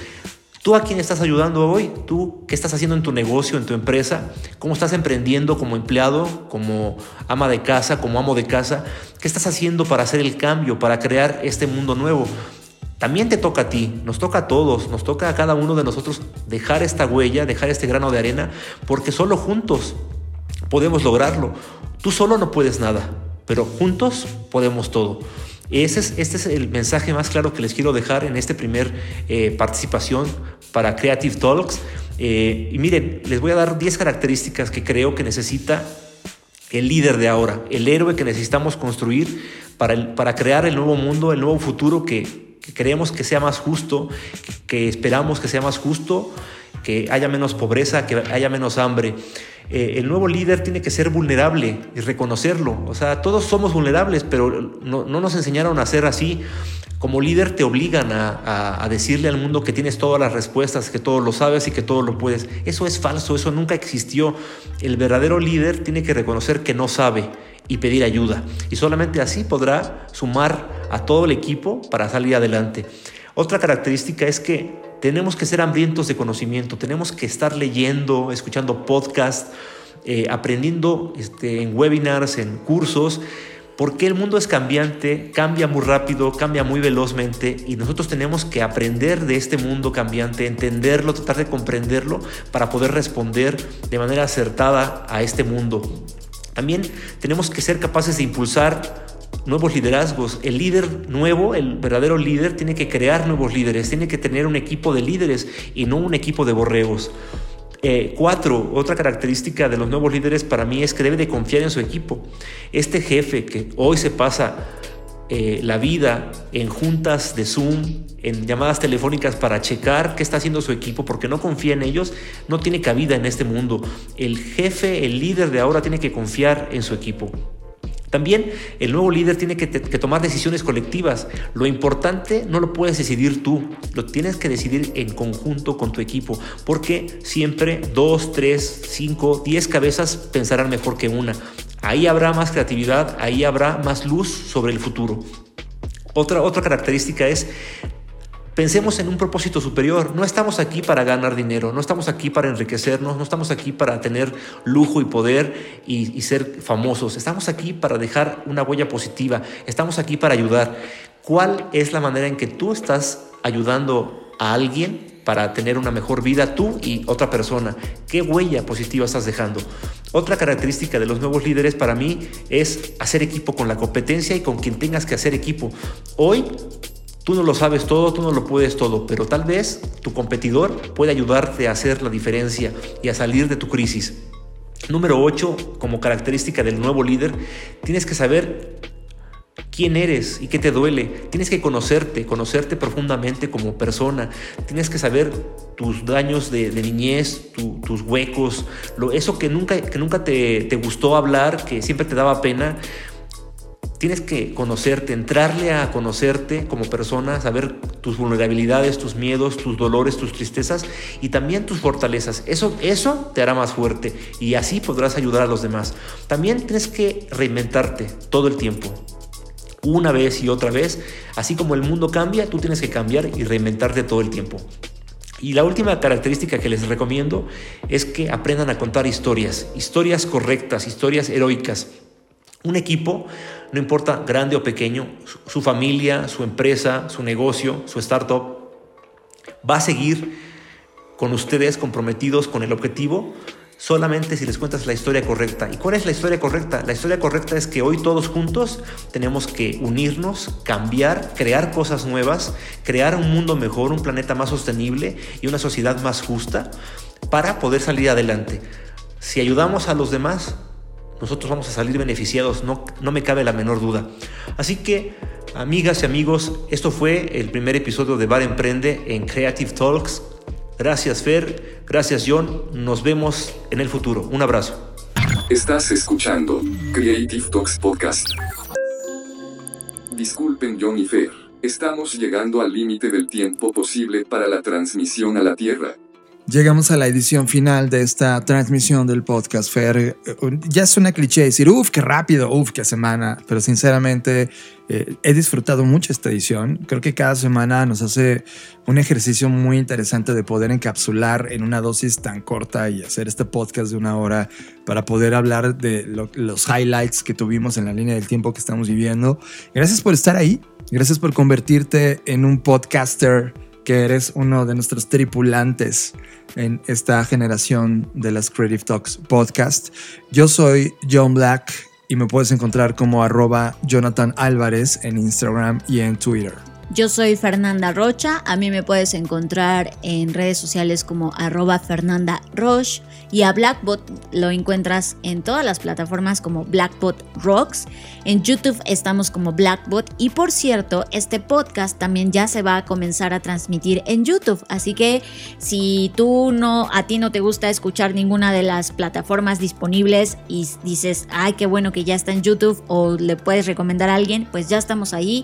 ¿Tú a quién estás ayudando hoy? ¿Tú qué estás haciendo en tu negocio, en tu empresa? ¿Cómo estás emprendiendo como empleado, como ama de casa, como amo de casa? ¿Qué estás haciendo para hacer el cambio, para crear este mundo nuevo? también te toca a ti, nos toca a todos, nos toca a cada uno de nosotros dejar esta huella, dejar este grano de arena, porque solo juntos podemos lograrlo. Tú solo no puedes nada, pero juntos podemos todo. Es, este es el mensaje más claro que les quiero dejar en esta primer eh, participación para Creative Talks. Eh, y miren, les voy a dar 10 características que creo que necesita el líder de ahora, el héroe que necesitamos construir para, para crear el nuevo mundo, el nuevo futuro que, queremos que sea más justo, que esperamos que sea más justo, que haya menos pobreza, que haya menos hambre. Eh, el nuevo líder tiene que ser vulnerable y reconocerlo. O sea, todos somos vulnerables, pero no, nos enseñaron a ser así. Como líder te obligan a, a, decirle al mundo que tienes todas las respuestas, que todo lo sabes y que todo lo puedes. Eso es falso, eso nunca existió. El verdadero líder tiene que reconocer que no sabe y pedir ayuda. Y solamente así podrá sumar a todo el equipo para salir adelante. Otra característica es que tenemos que ser hambrientos de conocimiento, tenemos que estar leyendo, escuchando podcasts, eh, aprendiendo este, en webinars, en cursos, porque el mundo es cambiante, cambia muy rápido, cambia muy velozmente y nosotros tenemos que aprender de este mundo cambiante, entenderlo, tratar de comprenderlo para poder responder de manera acertada a este mundo. También tenemos que ser capaces de impulsar nuevos liderazgos. El líder nuevo, el verdadero líder, tiene que crear nuevos líderes, tiene que tener un equipo de líderes y no un equipo de borregos. Eh, cuatro, otra característica de los nuevos líderes para mí es que debe de confiar en su equipo. Este jefe que hoy se pasa eh, la vida en juntas de Zoom, en llamadas telefónicas para checar qué está haciendo su equipo porque no confía en ellos, no tiene cabida en este mundo. El jefe, el líder de ahora tiene que confiar en su equipo. También el nuevo líder tiene que, tomar decisiones colectivas. Lo importante no lo puedes decidir tú, lo tienes que decidir en conjunto con tu equipo, porque siempre dos, tres, cinco, diez cabezas pensarán mejor que una. Ahí habrá más creatividad, ahí habrá más luz sobre el futuro. Otra, otra característica es Pensemos en un propósito superior. No estamos aquí para ganar dinero, no estamos aquí para enriquecernos, no estamos aquí para tener lujo y poder y, ser famosos. Estamos aquí para dejar una huella positiva. Estamos aquí para ayudar. ¿Cuál es la manera en que tú estás ayudando a alguien para tener una mejor vida tú y otra persona? ¿Qué huella positiva estás dejando? Otra característica de los nuevos líderes para mí es hacer equipo con la competencia y con quien tengas que hacer equipo. Hoy Tú no lo sabes todo, tú no lo puedes todo, pero tal vez tu competidor puede ayudarte a hacer la diferencia y a salir de tu crisis. Número 8, como característica del nuevo líder, tienes que saber quién eres y qué te duele. Tienes que conocerte, conocerte profundamente como persona. Tienes que saber tus daños de, niñez, tus huecos, lo, eso que nunca, que nunca te, te gustó hablar, que siempre te daba pena. Tienes que conocerte, entrarle a conocerte como persona, saber tus vulnerabilidades, tus miedos, tus dolores, tus tristezas y también tus fortalezas. Eso, eso te hará más fuerte y así podrás ayudar a los demás. También tienes que reinventarte todo el tiempo una vez y otra vez. Así como el mundo cambia, tú tienes que cambiar y reinventarte todo el tiempo. Y la última característica que les recomiendo es que aprendan a contar historias, historias correctas, historias heroicas. Un equipo, no importa grande o pequeño, su, familia, su empresa, su negocio, su startup, va a seguir con ustedes comprometidos con el objetivo solamente si les cuentas la historia correcta. ¿Y cuál es la historia correcta? La historia correcta es que hoy todos juntos tenemos que unirnos, cambiar, crear cosas nuevas, crear un mundo mejor, un planeta más sostenible y una sociedad más justa para poder salir adelante. Si ayudamos a los demás, nosotros vamos a salir beneficiados, no, no me cabe la menor duda. Así que, amigas y amigos, esto fue el primer episodio de Bar Emprende en Creative Talks. Gracias Fer, gracias John, nos vemos en el futuro. Un abrazo. Estás escuchando Creative Talks Podcast. Disculpen John y Fer, estamos llegando al límite del tiempo posible para la transmisión a la Tierra. Llegamos a la edición final de esta transmisión del podcast, Fer. Ya es una cliché decir, uff, qué rápido, uff, qué semana, pero sinceramente eh, he disfrutado mucho esta edición. Creo que cada semana nos hace un ejercicio muy interesante de poder encapsular en una dosis tan corta y hacer este podcast de una hora para poder hablar de los highlights que tuvimos en la línea del tiempo que estamos viviendo. Gracias por estar ahí. Gracias por convertirte en un podcaster que eres uno de nuestros tripulantes en esta generación de las Creative Talks podcast. Yo soy John Black y me puedes encontrar como arroba Jonathan Álvarez en Instagram y en Twitter. Yo soy Fernanda Rocha, a mí me puedes encontrar en redes sociales como arroba Fernanda Roche y a Blackbot lo encuentras en todas las plataformas como Blackbot Rocks. En YouTube estamos como Blackbot y por cierto, este podcast también ya se va a comenzar a transmitir en YouTube, así que si tú no a ti no te gusta escuchar ninguna de las plataformas disponibles y dices, "Ay, qué bueno que ya está en YouTube" o le puedes recomendar a alguien, pues ya estamos ahí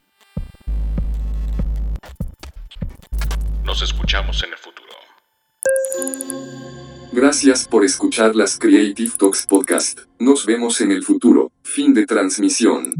Nos escuchamos en el futuro. Gracias por escuchar las Creative Talks Podcast. Nos vemos en el futuro. Fin de transmisión.